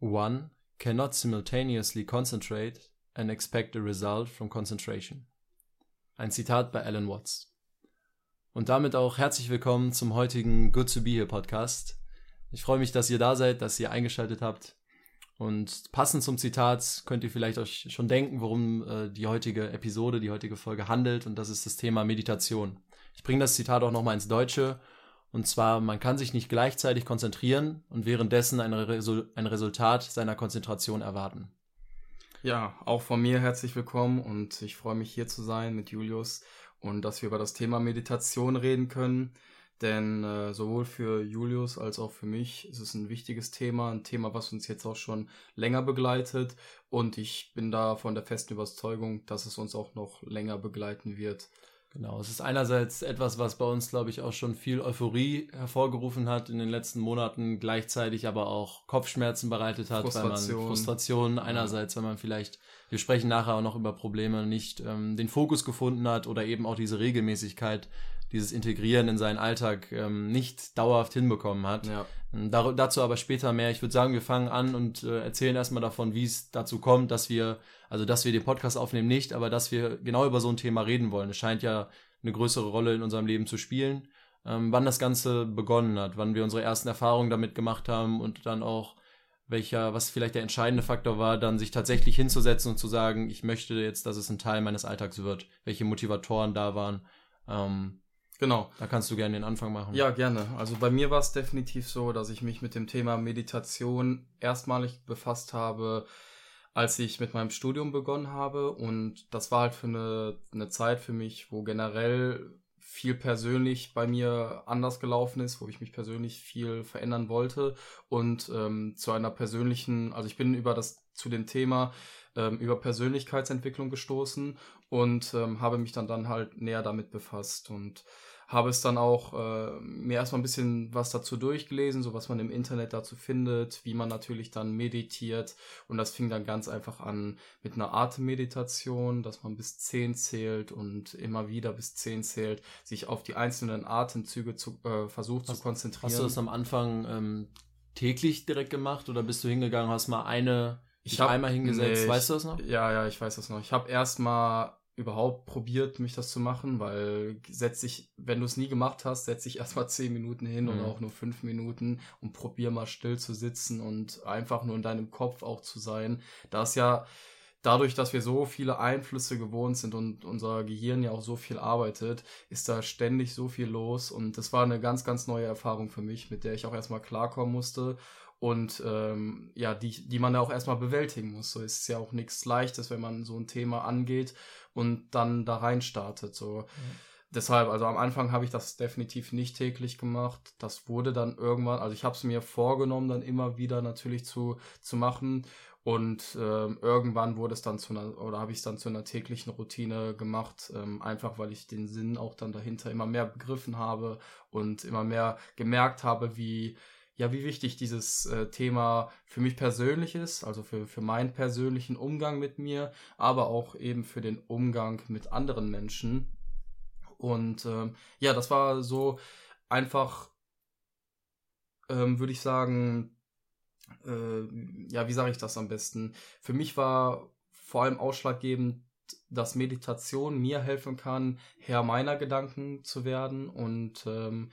One cannot simultaneously concentrate and expect a result from concentration. Ein Zitat bei Alan Watts. Und damit auch herzlich willkommen zum heutigen Good to Be Here Podcast. Ich freue mich, dass ihr da seid, dass ihr eingeschaltet habt. Und passend zum Zitat könnt ihr vielleicht euch schon denken, worum äh, die heutige Episode, die heutige Folge handelt. Und das ist das Thema Meditation. Ich bringe das Zitat auch nochmal ins Deutsche. Und zwar, man kann sich nicht gleichzeitig konzentrieren und währenddessen ein, Resul ein Resultat seiner Konzentration erwarten. Ja, auch von mir herzlich willkommen und ich freue mich hier zu sein mit Julius und dass wir über das Thema Meditation reden können. Denn äh, sowohl für Julius als auch für mich ist es ein wichtiges Thema, ein Thema, was uns jetzt auch schon länger begleitet. Und ich bin da von der festen Überzeugung, dass es uns auch noch länger begleiten wird. Genau, es ist einerseits etwas, was bei uns, glaube ich, auch schon viel Euphorie hervorgerufen hat in den letzten Monaten, gleichzeitig aber auch Kopfschmerzen bereitet hat, Frustration. weil man Frustrationen einerseits, wenn man vielleicht, wir sprechen nachher auch noch über Probleme, nicht ähm, den Fokus gefunden hat oder eben auch diese Regelmäßigkeit, dieses Integrieren in seinen Alltag ähm, nicht dauerhaft hinbekommen hat. Ja. Ähm, dar dazu aber später mehr. Ich würde sagen, wir fangen an und äh, erzählen erstmal davon, wie es dazu kommt, dass wir, also dass wir den Podcast aufnehmen nicht, aber dass wir genau über so ein Thema reden wollen. Es scheint ja eine größere Rolle in unserem Leben zu spielen. Ähm, wann das Ganze begonnen hat, wann wir unsere ersten Erfahrungen damit gemacht haben und dann auch welcher, was vielleicht der entscheidende Faktor war, dann sich tatsächlich hinzusetzen und zu sagen, ich möchte jetzt, dass es ein Teil meines Alltags wird, welche Motivatoren da waren. Ähm, Genau. Da kannst du gerne den Anfang machen. Ja, gerne. Also bei mir war es definitiv so, dass ich mich mit dem Thema Meditation erstmalig befasst habe, als ich mit meinem Studium begonnen habe. Und das war halt für eine, eine Zeit für mich, wo generell viel persönlich bei mir anders gelaufen ist, wo ich mich persönlich viel verändern wollte und ähm, zu einer persönlichen, also ich bin über das zu dem Thema ähm, über Persönlichkeitsentwicklung gestoßen und ähm, habe mich dann dann halt näher damit befasst und habe es dann auch äh, mir erstmal ein bisschen was dazu durchgelesen, so was man im Internet dazu findet, wie man natürlich dann meditiert. Und das fing dann ganz einfach an mit einer Atemmeditation, dass man bis zehn zählt und immer wieder bis zehn zählt, sich auf die einzelnen Atemzüge zu, äh, versucht hast, zu konzentrieren. Hast du das am Anfang ähm, täglich direkt gemacht oder bist du hingegangen, hast mal eine ich habe einmal hingesetzt, nee, weißt du das noch? Ja, ja, ich weiß das noch. Ich habe erstmal überhaupt probiert, mich das zu machen, weil setz dich, wenn du es nie gemacht hast, setz dich erstmal zehn Minuten hin mhm. oder auch nur fünf Minuten und probier mal still zu sitzen und einfach nur in deinem Kopf auch zu sein. Da ist ja dadurch, dass wir so viele Einflüsse gewohnt sind und unser Gehirn ja auch so viel arbeitet, ist da ständig so viel los und das war eine ganz, ganz neue Erfahrung für mich, mit der ich auch erstmal klarkommen musste und ähm, ja, die, die man da auch erstmal bewältigen muss. So ist es ja auch nichts Leichtes, wenn man so ein Thema angeht und dann da rein startet. So. Mhm. Deshalb, also am Anfang habe ich das definitiv nicht täglich gemacht. Das wurde dann irgendwann, also ich habe es mir vorgenommen, dann immer wieder natürlich zu, zu machen. Und ähm, irgendwann wurde es dann zu einer, oder habe ich es dann zu einer täglichen Routine gemacht, ähm, einfach weil ich den Sinn auch dann dahinter immer mehr begriffen habe und immer mehr gemerkt habe, wie, ja, wie wichtig dieses äh, Thema für mich persönlich ist, also für, für meinen persönlichen Umgang mit mir, aber auch eben für den Umgang mit anderen Menschen. Und ähm, ja, das war so einfach, ähm, würde ich sagen, äh, ja, wie sage ich das am besten? Für mich war vor allem ausschlaggebend, dass Meditation mir helfen kann, Herr meiner Gedanken zu werden und ähm,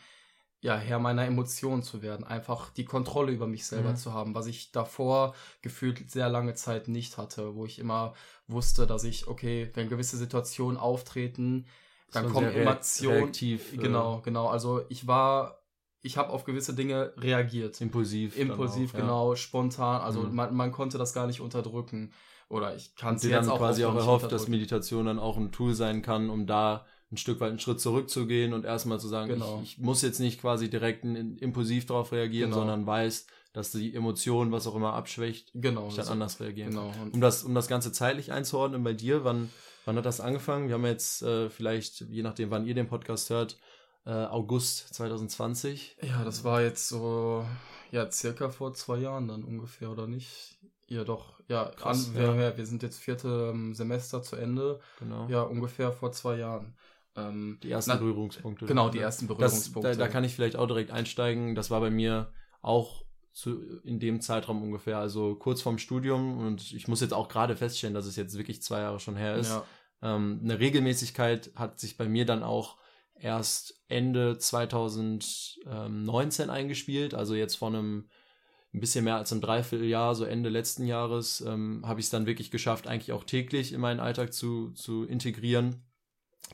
ja, Herr meiner Emotionen zu werden, einfach die Kontrolle über mich selber mhm. zu haben, was ich davor gefühlt sehr lange Zeit nicht hatte, wo ich immer wusste, dass ich, okay, wenn gewisse Situationen auftreten, dann kommen Emotionen. Reaktiv, äh, genau, genau. Also ich war, ich habe auf gewisse Dinge reagiert. Impulsiv. Impulsiv, auch, genau, ja. spontan. Also mhm. man, man konnte das gar nicht unterdrücken. Oder ich kann es jetzt dann auch quasi auch erhofft, dass Meditation dann auch ein Tool sein kann, um da ein Stück weit einen Schritt zurückzugehen und erstmal zu sagen, genau. ich, ich, muss jetzt nicht quasi direkt impulsiv darauf reagieren, genau. sondern weiß, dass die Emotion, was auch immer abschwächt, genau, ich dann anders reagieren genau. kann. Um das, um das Ganze zeitlich einzuordnen bei dir, wann, wann hat das angefangen? Wir haben jetzt äh, vielleicht, je nachdem, wann ihr den Podcast hört, äh, August 2020. Ja, das war jetzt so, ja, circa vor zwei Jahren dann ungefähr, oder nicht? Ja, doch. Ja, Krass, an, wir, ja. wir sind jetzt vierte ähm, Semester zu Ende. Genau. Ja, ungefähr vor zwei Jahren. Ähm, die ersten na, Berührungspunkte. Genau, die ersten Berührungspunkte. Das, da, da kann ich vielleicht auch direkt einsteigen. Das war bei mir auch zu, in dem Zeitraum ungefähr, also kurz vorm Studium. Und ich muss jetzt auch gerade feststellen, dass es jetzt wirklich zwei Jahre schon her ist. Ja. Ähm, eine Regelmäßigkeit hat sich bei mir dann auch erst Ende 2019 eingespielt, also jetzt vor einem ein bisschen mehr als ein Dreivierteljahr, so Ende letzten Jahres, ähm, habe ich es dann wirklich geschafft, eigentlich auch täglich in meinen Alltag zu, zu integrieren.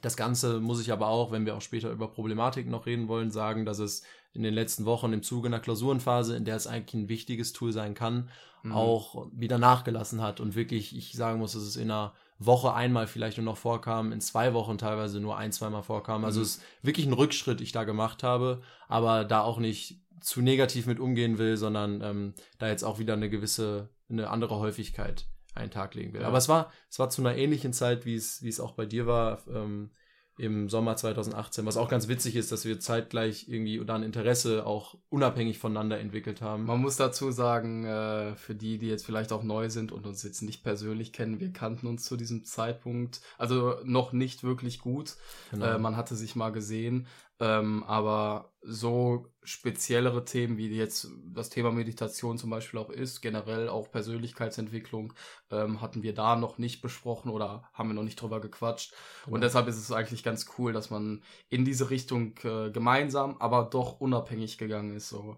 Das Ganze muss ich aber auch, wenn wir auch später über Problematik noch reden wollen, sagen, dass es in den letzten Wochen im Zuge einer Klausurenphase, in der es eigentlich ein wichtiges Tool sein kann, mhm. auch wieder nachgelassen hat und wirklich, ich sagen muss, dass es in einer Woche einmal vielleicht nur noch vorkam, in zwei Wochen teilweise nur ein, zweimal vorkam. Also mhm. es ist wirklich ein Rückschritt, ich da gemacht habe, aber da auch nicht zu negativ mit umgehen will, sondern ähm, da jetzt auch wieder eine gewisse, eine andere Häufigkeit einen Tag legen will. Ja. Aber es war, es war zu einer ähnlichen Zeit, wie es, wie es auch bei dir war. Ähm, im Sommer 2018, was auch ganz witzig ist, dass wir zeitgleich irgendwie oder ein Interesse auch unabhängig voneinander entwickelt haben. Man muss dazu sagen, äh, für die, die jetzt vielleicht auch neu sind und uns jetzt nicht persönlich kennen, wir kannten uns zu diesem Zeitpunkt, also noch nicht wirklich gut. Genau. Äh, man hatte sich mal gesehen, ähm, aber so speziellere Themen, wie jetzt das Thema Meditation zum Beispiel auch ist, generell auch Persönlichkeitsentwicklung, ähm, hatten wir da noch nicht besprochen oder haben wir noch nicht drüber gequatscht. Genau. Und deshalb ist es eigentlich ganz cool, dass man in diese Richtung äh, gemeinsam, aber doch unabhängig gegangen ist. So,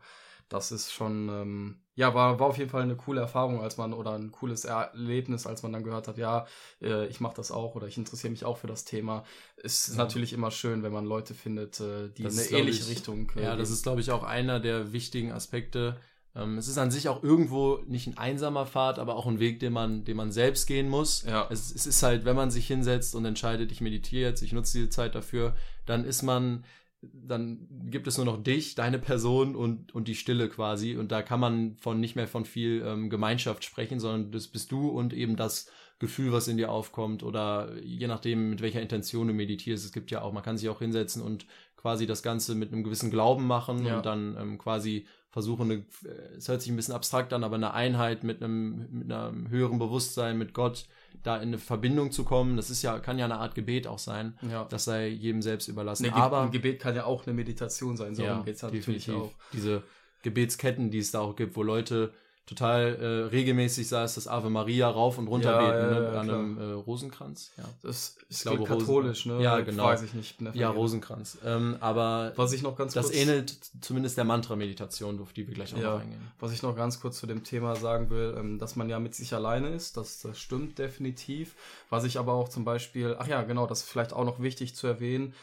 das ist schon ähm, ja, war, war auf jeden Fall eine coole Erfahrung, als man oder ein cooles Erlebnis, als man dann gehört hat, ja, äh, ich mache das auch oder ich interessiere mich auch für das Thema. Es ist ja. natürlich immer schön, wenn man Leute findet, äh, die das in eine ähnliche ich, Richtung. Äh, ja, das ist, glaube ich, auch einer der wichtigen Aspekte. Ähm, es ist an sich auch irgendwo nicht ein einsamer Pfad, aber auch ein Weg, den man, den man selbst gehen muss. Ja. Es, es ist halt, wenn man sich hinsetzt und entscheidet, ich meditiere jetzt, ich nutze diese Zeit dafür, dann ist man dann gibt es nur noch dich, deine Person und, und die Stille quasi. Und da kann man von nicht mehr von viel ähm, Gemeinschaft sprechen, sondern das bist du und eben das Gefühl, was in dir aufkommt. Oder je nachdem, mit welcher Intention du meditierst. Es gibt ja auch, man kann sich auch hinsetzen und quasi das Ganze mit einem gewissen Glauben machen ja. und dann ähm, quasi versuchen, eine, äh, es hört sich ein bisschen abstrakt an, aber eine Einheit mit einem, mit einem höheren Bewusstsein, mit Gott da in eine Verbindung zu kommen. Das ist ja, kann ja eine Art Gebet auch sein. Ja. Das sei jedem selbst überlassen. Nee, Aber ein Gebet kann ja auch eine Meditation sein. So ja, geht's natürlich auch. Diese Gebetsketten, die es da auch gibt, wo Leute total äh, regelmäßig sei es das Ave Maria rauf und runter ja, beten, ne? an einem äh, Rosenkranz. Ja. Das ist glaube, katholisch, Rosen ne? Ja, genau. Weiß ich nicht. Ja, Rosenkranz. Ähm, aber was ich noch ganz das kurz, ähnelt zumindest der Mantra-Meditation, auf die wir gleich auch ja, noch eingehen. Was ich noch ganz kurz zu dem Thema sagen will, ähm, dass man ja mit sich alleine ist, das, das stimmt definitiv. Was ich aber auch zum Beispiel, ach ja, genau, das ist vielleicht auch noch wichtig zu erwähnen,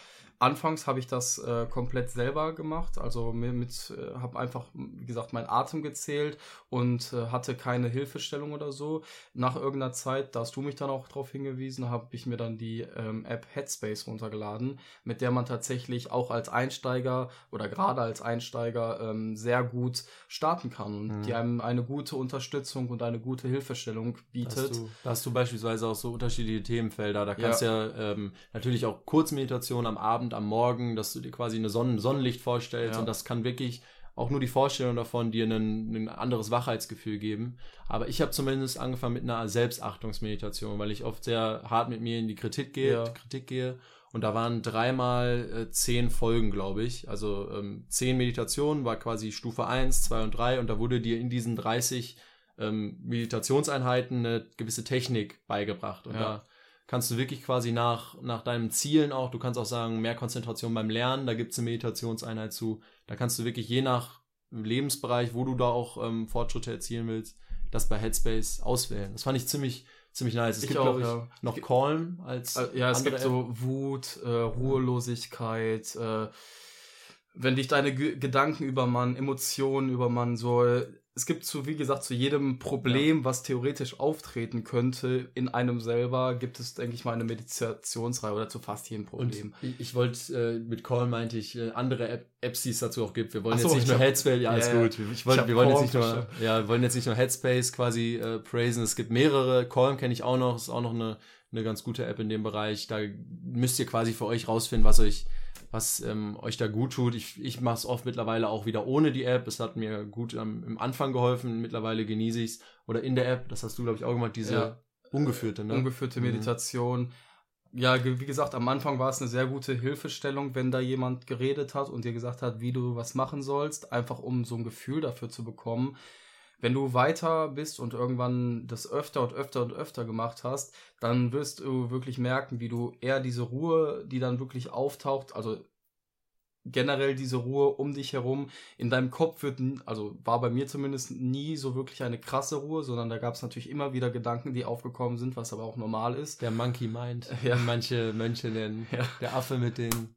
Anfangs habe ich das äh, komplett selber gemacht, also mit, mit äh, habe einfach, wie gesagt, meinen Atem gezählt und äh, hatte keine Hilfestellung oder so. Nach irgendeiner Zeit, da hast du mich dann auch darauf hingewiesen, habe ich mir dann die ähm, App Headspace runtergeladen, mit der man tatsächlich auch als Einsteiger oder gerade als Einsteiger ähm, sehr gut starten kann und mhm. die einem eine gute Unterstützung und eine gute Hilfestellung bietet. Da hast du, da hast du beispielsweise auch so unterschiedliche Themenfelder. Da kannst ja, ja ähm, natürlich auch Kurzmeditation am Abend Abend, am Morgen, dass du dir quasi eine Sonnen Sonnenlicht vorstellst ja. und das kann wirklich auch nur die Vorstellung davon dir ein, anderes Wachheitsgefühl geben. Aber ich habe zumindest angefangen mit einer Selbstachtungsmeditation, weil ich oft sehr hart mit mir in die Kritik gehe, ja. Kritik gehe. Und da waren dreimal äh, zehn Folgen, glaube ich. Also ähm, zehn Meditationen war quasi Stufe 1, 2 und 3 und da wurde dir in diesen 30 ähm, Meditationseinheiten eine gewisse Technik beigebracht. Und ja. da kannst du wirklich quasi nach, nach deinen Zielen auch, du kannst auch sagen, mehr Konzentration beim Lernen, da gibt es eine Meditationseinheit zu. Da kannst du wirklich je nach Lebensbereich, wo du da auch ähm, Fortschritte erzielen willst, das bei Headspace auswählen. Das fand ich ziemlich, ziemlich nice. Es ich gibt, glaube ich, ja. noch Calm als. Äh, ja, es gibt so Wut, äh, Ruhelosigkeit, äh, wenn dich deine G Gedanken übermannen, Emotionen übermannen, so es gibt zu, wie gesagt, zu jedem Problem, ja. was theoretisch auftreten könnte in einem selber, gibt es, denke ich mal, eine Meditationsreihe oder zu fast jedem Problem. Und ich wollte, äh, mit Call meinte ich, äh, andere App Apps, die es dazu auch gibt. Wir wollen so, jetzt nicht nur Headspace, ja, ja, gut. Ich wollt, ich wir wollen jetzt nicht nur, ja, wir wollen jetzt nicht nur Headspace quasi äh, praisen. Es gibt mehrere. Calm kenne ich auch noch, ist auch noch eine, eine ganz gute App in dem Bereich. Da müsst ihr quasi für euch rausfinden, was euch was ähm, euch da gut tut. Ich, ich mache es oft mittlerweile auch wieder ohne die App. Es hat mir gut ähm, im Anfang geholfen. Mittlerweile genieße ich es. Oder in der App, das hast du, glaube ich, auch gemacht, diese ja. ungeführte, ne? Ungeführte mhm. Meditation. ja, wie gesagt, am Anfang war es eine sehr gute Hilfestellung, wenn da jemand geredet hat und dir gesagt hat, wie du was machen sollst, einfach um so ein Gefühl dafür zu bekommen. Wenn du weiter bist und irgendwann das öfter und öfter und öfter gemacht hast, dann wirst du wirklich merken, wie du eher diese Ruhe, die dann wirklich auftaucht, also generell diese Ruhe um dich herum. In deinem Kopf wird, also war bei mir zumindest nie so wirklich eine krasse Ruhe, sondern da gab es natürlich immer wieder Gedanken, die aufgekommen sind, was aber auch normal ist. Der Monkey Mind, ja. manche Mönche nennen. Ja. Der Affe mit den,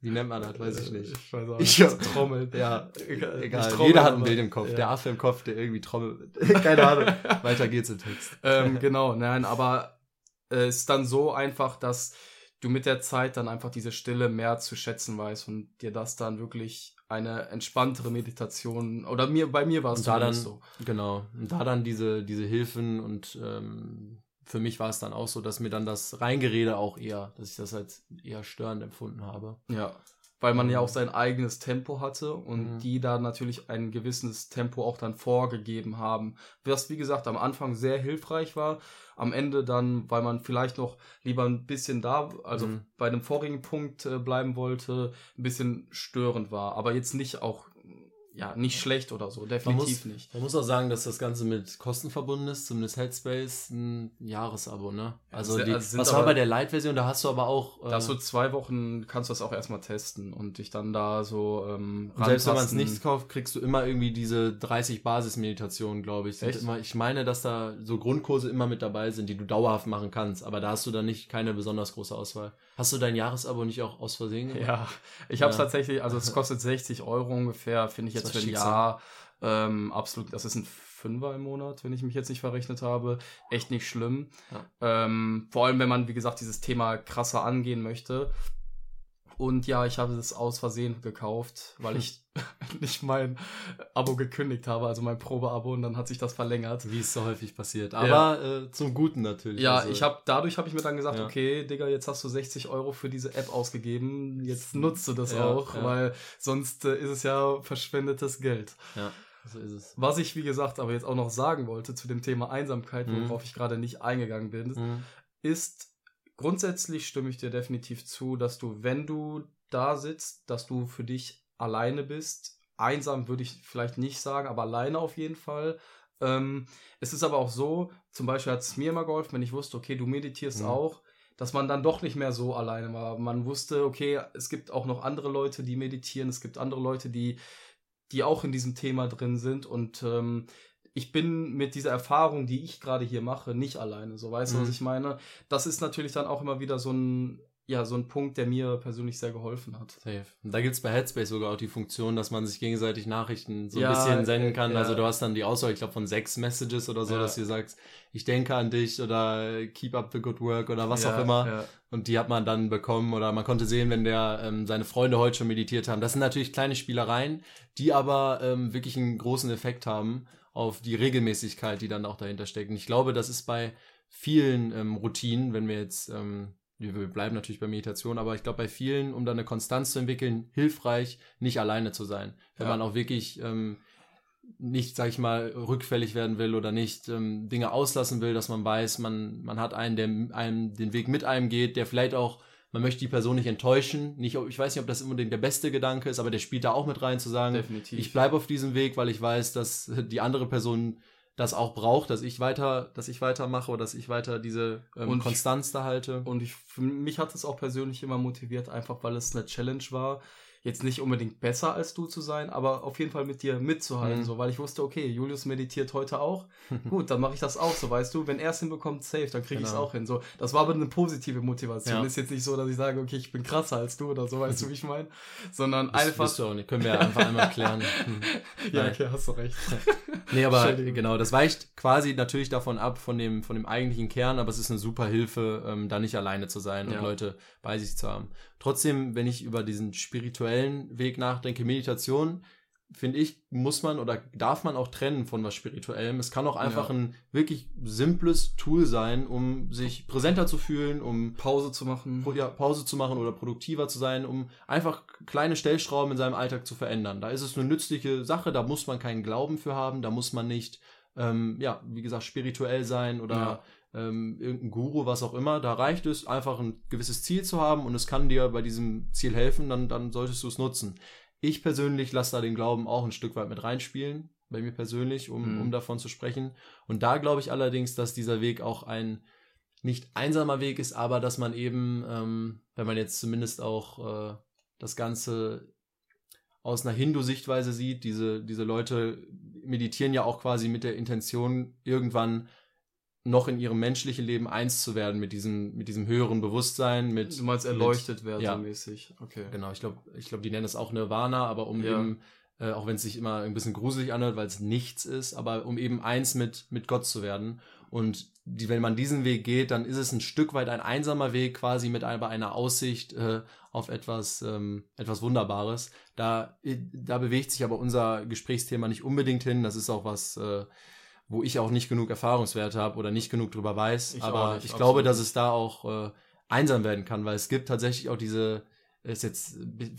wie nennt man das, weiß ich nicht. Ich weiß auch nicht. Ich, trommelt. Ja, egal. egal. Trommel, Jeder hat ein Bild im Kopf. Ja. Der Affe im Kopf, der irgendwie trommelt. Keine Ahnung. Weiter geht's im Text. Ähm, genau, nein, aber es äh, ist dann so einfach, dass du mit der Zeit dann einfach diese Stille mehr zu schätzen weißt und dir das dann wirklich eine entspanntere Meditation oder mir bei mir war es da dann so genau und da dann diese diese Hilfen und ähm, für mich war es dann auch so, dass mir dann das Reingerede auch eher, dass ich das als eher störend empfunden habe. Ja, weil man ja auch sein eigenes Tempo hatte und mhm. die da natürlich ein gewisses Tempo auch dann vorgegeben haben. Was, wie gesagt, am Anfang sehr hilfreich war, am Ende dann, weil man vielleicht noch lieber ein bisschen da, also mhm. bei dem vorigen Punkt äh, bleiben wollte, ein bisschen störend war. Aber jetzt nicht auch ja, nicht schlecht oder so, definitiv man muss, nicht. Man muss auch sagen, dass das Ganze mit Kosten verbunden ist, zumindest Headspace ein Jahresabo, ne? Also, die, also was war bei der Light-Version, da hast du aber auch. Äh, da hast du zwei Wochen, kannst du das auch erstmal testen und dich dann da so. Ähm, und selbst wenn man es nicht kauft, kriegst du immer irgendwie diese 30 Basismeditationen, glaube ich. Echt? Immer, ich meine, dass da so Grundkurse immer mit dabei sind, die du dauerhaft machen kannst, aber da hast du dann nicht keine besonders große Auswahl. Hast du dein Jahresabo nicht auch aus Versehen gemacht? Ja, ich habe es ja. tatsächlich, also es kostet 60 Euro ungefähr, finde ich jetzt für ein Jahr ähm, absolut, das ist ein Fünfer im Monat, wenn ich mich jetzt nicht verrechnet habe. Echt nicht schlimm. Ja. Ähm, vor allem, wenn man, wie gesagt, dieses Thema krasser angehen möchte. Und ja, ich habe es aus Versehen gekauft, weil ich nicht mein Abo gekündigt habe, also mein Probeabo, und dann hat sich das verlängert. Wie es so häufig passiert. Aber ja. äh, zum Guten natürlich. Ja, also, ich habe dadurch habe ich mir dann gesagt, ja. okay, Digga, jetzt hast du 60 Euro für diese App ausgegeben, jetzt nutzt du das ja, auch, weil sonst äh, ist es ja verschwendetes Geld. Ja. So ist es. Was ich, wie gesagt, aber jetzt auch noch sagen wollte zu dem Thema Einsamkeit, mhm. worauf ich gerade nicht eingegangen bin, mhm. ist, grundsätzlich stimme ich dir definitiv zu, dass du, wenn du da sitzt, dass du für dich alleine bist. Einsam würde ich vielleicht nicht sagen, aber alleine auf jeden Fall. Ähm, es ist aber auch so, zum Beispiel hat es mir immer geholfen, wenn ich wusste, okay, du meditierst mhm. auch, dass man dann doch nicht mehr so alleine war. Man wusste, okay, es gibt auch noch andere Leute, die meditieren, es gibt andere Leute, die, die auch in diesem Thema drin sind und ähm, ich bin mit dieser Erfahrung, die ich gerade hier mache, nicht alleine. So weißt du, mhm. was ich meine? Das ist natürlich dann auch immer wieder so ein, ja, so ein Punkt, der mir persönlich sehr geholfen hat. Safe. Und da gibt es bei Headspace sogar auch die Funktion, dass man sich gegenseitig Nachrichten so ein bisschen senden kann. Ja. Also du hast dann die Auswahl, ich glaube, von sechs Messages oder so, ja. dass du sagst, ich denke an dich oder keep up the good work oder was auch immer. Und die hat man dann bekommen oder man konnte sehen, wenn der ähm, seine Freunde heute schon meditiert haben. Das sind natürlich kleine Spielereien, die aber ähm, wirklich einen großen Effekt haben auf die Regelmäßigkeit, die dann auch dahinter steckt. Und ich glaube, das ist bei vielen ähm, Routinen, wenn wir jetzt, ähm, wir bleiben natürlich bei Meditation, aber ich glaube, bei vielen, um da eine Konstanz zu entwickeln, hilfreich, nicht alleine zu sein. Wenn ja. man auch wirklich ähm, nicht, sag ich mal, rückfällig werden will oder nicht ähm, Dinge auslassen will, dass man weiß, man, man hat einen, der einem den Weg mit einem geht, der vielleicht auch man möchte die Person nicht enttäuschen. Nicht, ich weiß nicht, ob das unbedingt der beste Gedanke ist, aber der spielt da auch mit rein, zu sagen, Definitiv. ich bleibe auf diesem Weg, weil ich weiß, dass die andere Person das auch braucht, dass ich weiter, dass ich weitermache oder dass ich weiter diese ähm, Konstanz da halte. Und ich, für mich hat es auch persönlich immer motiviert, einfach weil es eine Challenge war jetzt nicht unbedingt besser als du zu sein, aber auf jeden Fall mit dir mitzuhalten, mhm. so, weil ich wusste, okay, Julius meditiert heute auch. Gut, dann mache ich das auch so, weißt du, wenn er es hinbekommt, safe, dann kriege genau. ich es auch hin. So, das war aber eine positive Motivation. Ja. Ist jetzt nicht so, dass ich sage, okay, ich bin krasser als du oder so, weißt du, wie ich meine, sondern das einfach. Bist du auch nicht. Können wir einfach einmal klären. ja, okay, hast du recht. nee, aber genau, das weicht quasi natürlich davon ab, von dem, von dem eigentlichen Kern, aber es ist eine super Hilfe, ähm, da nicht alleine zu sein ja. und Leute bei sich zu haben. Trotzdem, wenn ich über diesen spirituellen Weg nachdenke, Meditation, finde ich, muss man oder darf man auch trennen von was Spirituellem. Es kann auch einfach ja. ein wirklich simples Tool sein, um sich präsenter zu fühlen, um Pause zu machen. Ja, Pause zu machen oder produktiver zu sein, um einfach kleine Stellschrauben in seinem Alltag zu verändern. Da ist es eine nützliche Sache, da muss man keinen Glauben für haben, da muss man nicht, ähm, ja, wie gesagt, spirituell sein oder ähm, irgendein Guru, was auch immer. Da reicht es, einfach ein gewisses Ziel zu haben und es kann dir bei diesem Ziel helfen, dann, dann solltest du es nutzen. Ich persönlich lasse da den Glauben auch ein Stück weit mit reinspielen, bei mir persönlich, um, mhm. um davon zu sprechen. Und da glaube ich allerdings, dass dieser Weg auch ein nicht einsamer Weg ist, aber dass man eben, ähm, wenn man jetzt zumindest auch äh, das Ganze aus einer Hindu-Sichtweise sieht, diese, diese Leute meditieren ja auch quasi mit der Intention, irgendwann noch in ihrem menschlichen Leben eins zu werden mit diesem, mit diesem höheren Bewusstsein, mit. Du meinst erleuchtet werden ja, mäßig. Okay. Genau, ich glaube, ich glaube, die nennen es auch Nirvana, aber um ja. eben, äh, auch wenn es sich immer ein bisschen gruselig anhört, weil es nichts ist, aber um eben eins mit, mit Gott zu werden. Und die, wenn man diesen Weg geht, dann ist es ein Stück weit ein einsamer Weg, quasi mit einer, einer Aussicht äh, auf etwas, ähm, etwas Wunderbares. Da, äh, da bewegt sich aber unser Gesprächsthema nicht unbedingt hin. Das ist auch was, äh, wo ich auch nicht genug Erfahrungswerte habe oder nicht genug drüber weiß. Ich aber nicht, ich glaube, dass es da auch äh, einsam werden kann, weil es gibt tatsächlich auch diese, ist jetzt,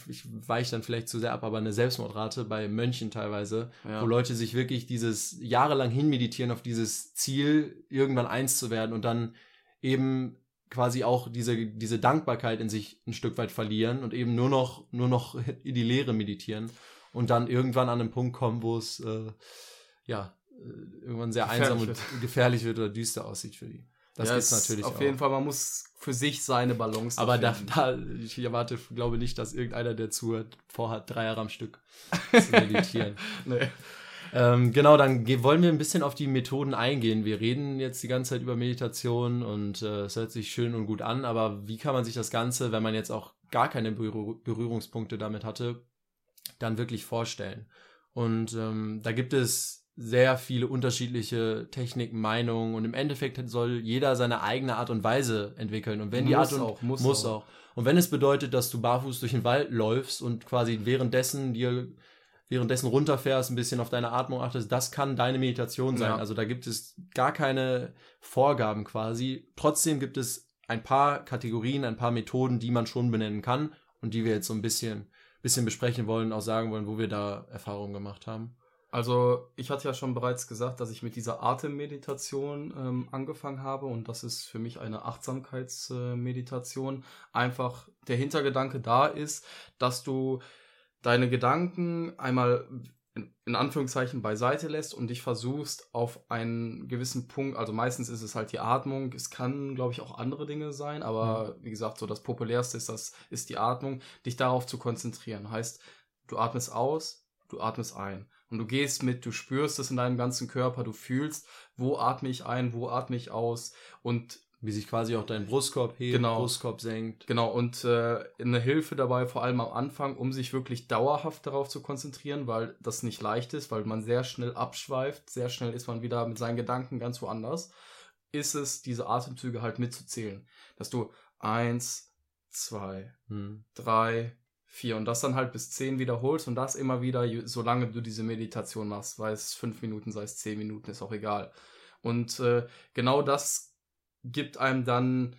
ich weiche dann vielleicht zu sehr ab, aber eine Selbstmordrate bei Mönchen teilweise, ja. wo Leute sich wirklich dieses jahrelang hinmeditieren auf dieses Ziel, irgendwann eins zu werden und dann eben quasi auch diese, diese Dankbarkeit in sich ein Stück weit verlieren und eben nur noch, nur noch in die Leere meditieren und dann irgendwann an einen Punkt kommen, wo es, äh, ja, irgendwann sehr einsam wird. und gefährlich wird oder düster aussieht für die. Das ja, gibt's natürlich auf auch. jeden Fall, man muss für sich seine Balance Aber da, da, ich erwarte, glaube nicht, dass irgendeiner, der zuhört, vorhat, drei Jahre am Stück zu meditieren. nee. Ähm, genau, dann wollen wir ein bisschen auf die Methoden eingehen. Wir reden jetzt die ganze Zeit über Meditation und äh, es hört sich schön und gut an, aber wie kann man sich das Ganze, wenn man jetzt auch gar keine Berührungspunkte damit hatte, dann wirklich vorstellen? Und ähm, da gibt es sehr viele unterschiedliche Techniken, Meinungen und im Endeffekt soll jeder seine eigene Art und Weise entwickeln. Und wenn muss die Art und auch, muss, muss auch. auch. Und wenn es bedeutet, dass du barfuß durch den Wald läufst und quasi währenddessen dir währenddessen runterfährst, ein bisschen auf deine Atmung achtest, das kann deine Meditation sein. Ja. Also da gibt es gar keine Vorgaben quasi. Trotzdem gibt es ein paar Kategorien, ein paar Methoden, die man schon benennen kann und die wir jetzt so ein bisschen, bisschen besprechen wollen, auch sagen wollen, wo wir da Erfahrungen gemacht haben. Also ich hatte ja schon bereits gesagt, dass ich mit dieser Atemmeditation ähm, angefangen habe und das ist für mich eine Achtsamkeitsmeditation. Einfach der Hintergedanke da ist, dass du deine Gedanken einmal in Anführungszeichen beiseite lässt und dich versuchst auf einen gewissen Punkt, also meistens ist es halt die Atmung, es kann, glaube ich, auch andere Dinge sein, aber mhm. wie gesagt, so das populärste ist das, ist die Atmung, dich darauf zu konzentrieren. Heißt, du atmest aus, du atmest ein. Und du gehst mit, du spürst es in deinem ganzen Körper, du fühlst, wo atme ich ein, wo atme ich aus und wie sich quasi auch dein Brustkorb hebt, genau, Brustkorb senkt. Genau, und äh, eine Hilfe dabei, vor allem am Anfang, um sich wirklich dauerhaft darauf zu konzentrieren, weil das nicht leicht ist, weil man sehr schnell abschweift, sehr schnell ist man wieder mit seinen Gedanken ganz woanders, ist es, diese Atemzüge halt mitzuzählen. Dass du eins, zwei, hm. drei, vier und das dann halt bis zehn wiederholst und das immer wieder, solange du diese Meditation machst, sei es fünf Minuten, sei es zehn Minuten, ist auch egal. Und äh, genau das gibt einem dann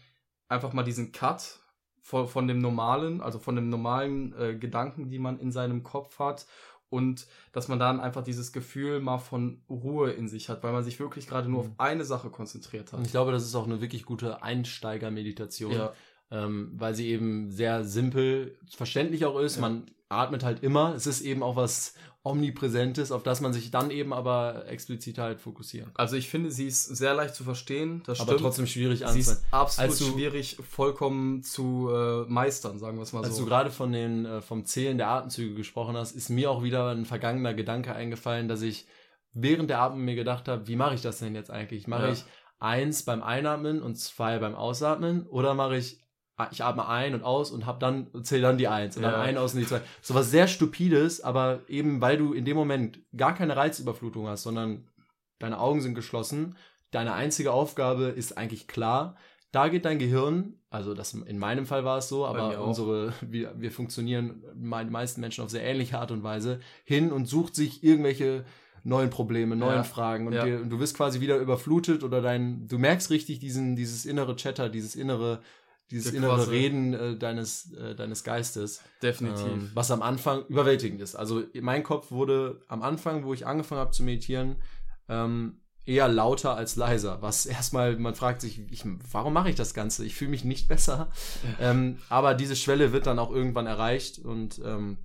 einfach mal diesen Cut von, von dem normalen, also von dem normalen äh, Gedanken, die man in seinem Kopf hat und dass man dann einfach dieses Gefühl mal von Ruhe in sich hat, weil man sich wirklich gerade nur auf mhm. eine Sache konzentriert hat. Und ich glaube, das ist auch eine wirklich gute Einsteigermeditation. Ja ähm, weil sie eben sehr simpel verständlich auch ist. Ja. Man atmet halt immer. Es ist eben auch was Omnipräsentes, auf das man sich dann eben aber explizit halt fokussieren. Also ich finde, sie ist sehr leicht zu verstehen. Das aber stimmt. trotzdem schwierig Sie ist absolut du, schwierig, vollkommen zu äh, meistern, sagen wir es mal als so. Als du gerade von den äh, vom Zählen der Atemzüge gesprochen hast, ist mir auch wieder ein vergangener Gedanke eingefallen, dass ich während der Atmung mir gedacht habe, wie mache ich das denn jetzt eigentlich? Mache ja. ich eins beim Einatmen und zwei beim Ausatmen oder mache ich ich atme ein und aus und hab dann, zähle dann die Eins und ja. dann ein, aus und die zwei. So was sehr Stupides, aber eben weil du in dem Moment gar keine Reizüberflutung hast, sondern deine Augen sind geschlossen, deine einzige Aufgabe ist eigentlich klar. Da geht dein Gehirn, also das in meinem Fall war es so, aber unsere, wir, wir funktionieren, die meisten Menschen auf sehr ähnliche Art und Weise, hin und sucht sich irgendwelche neuen Probleme, neuen ja. Fragen und, ja. dir, und, du wirst quasi wieder überflutet oder dein, du merkst richtig diesen, dieses innere Chatter, dieses innere dieses innere Reden äh, deines, äh, deines Geistes. Definitiv. Ähm, was am Anfang überwältigend ist. Also mein Kopf wurde am Anfang, wo ich angefangen habe zu meditieren, ähm, eher lauter als leiser, was erstmal, man fragt sich, ich, warum mache ich das Ganze? Ich fühle mich nicht besser. ähm, aber diese Schwelle wird dann auch irgendwann erreicht und ähm,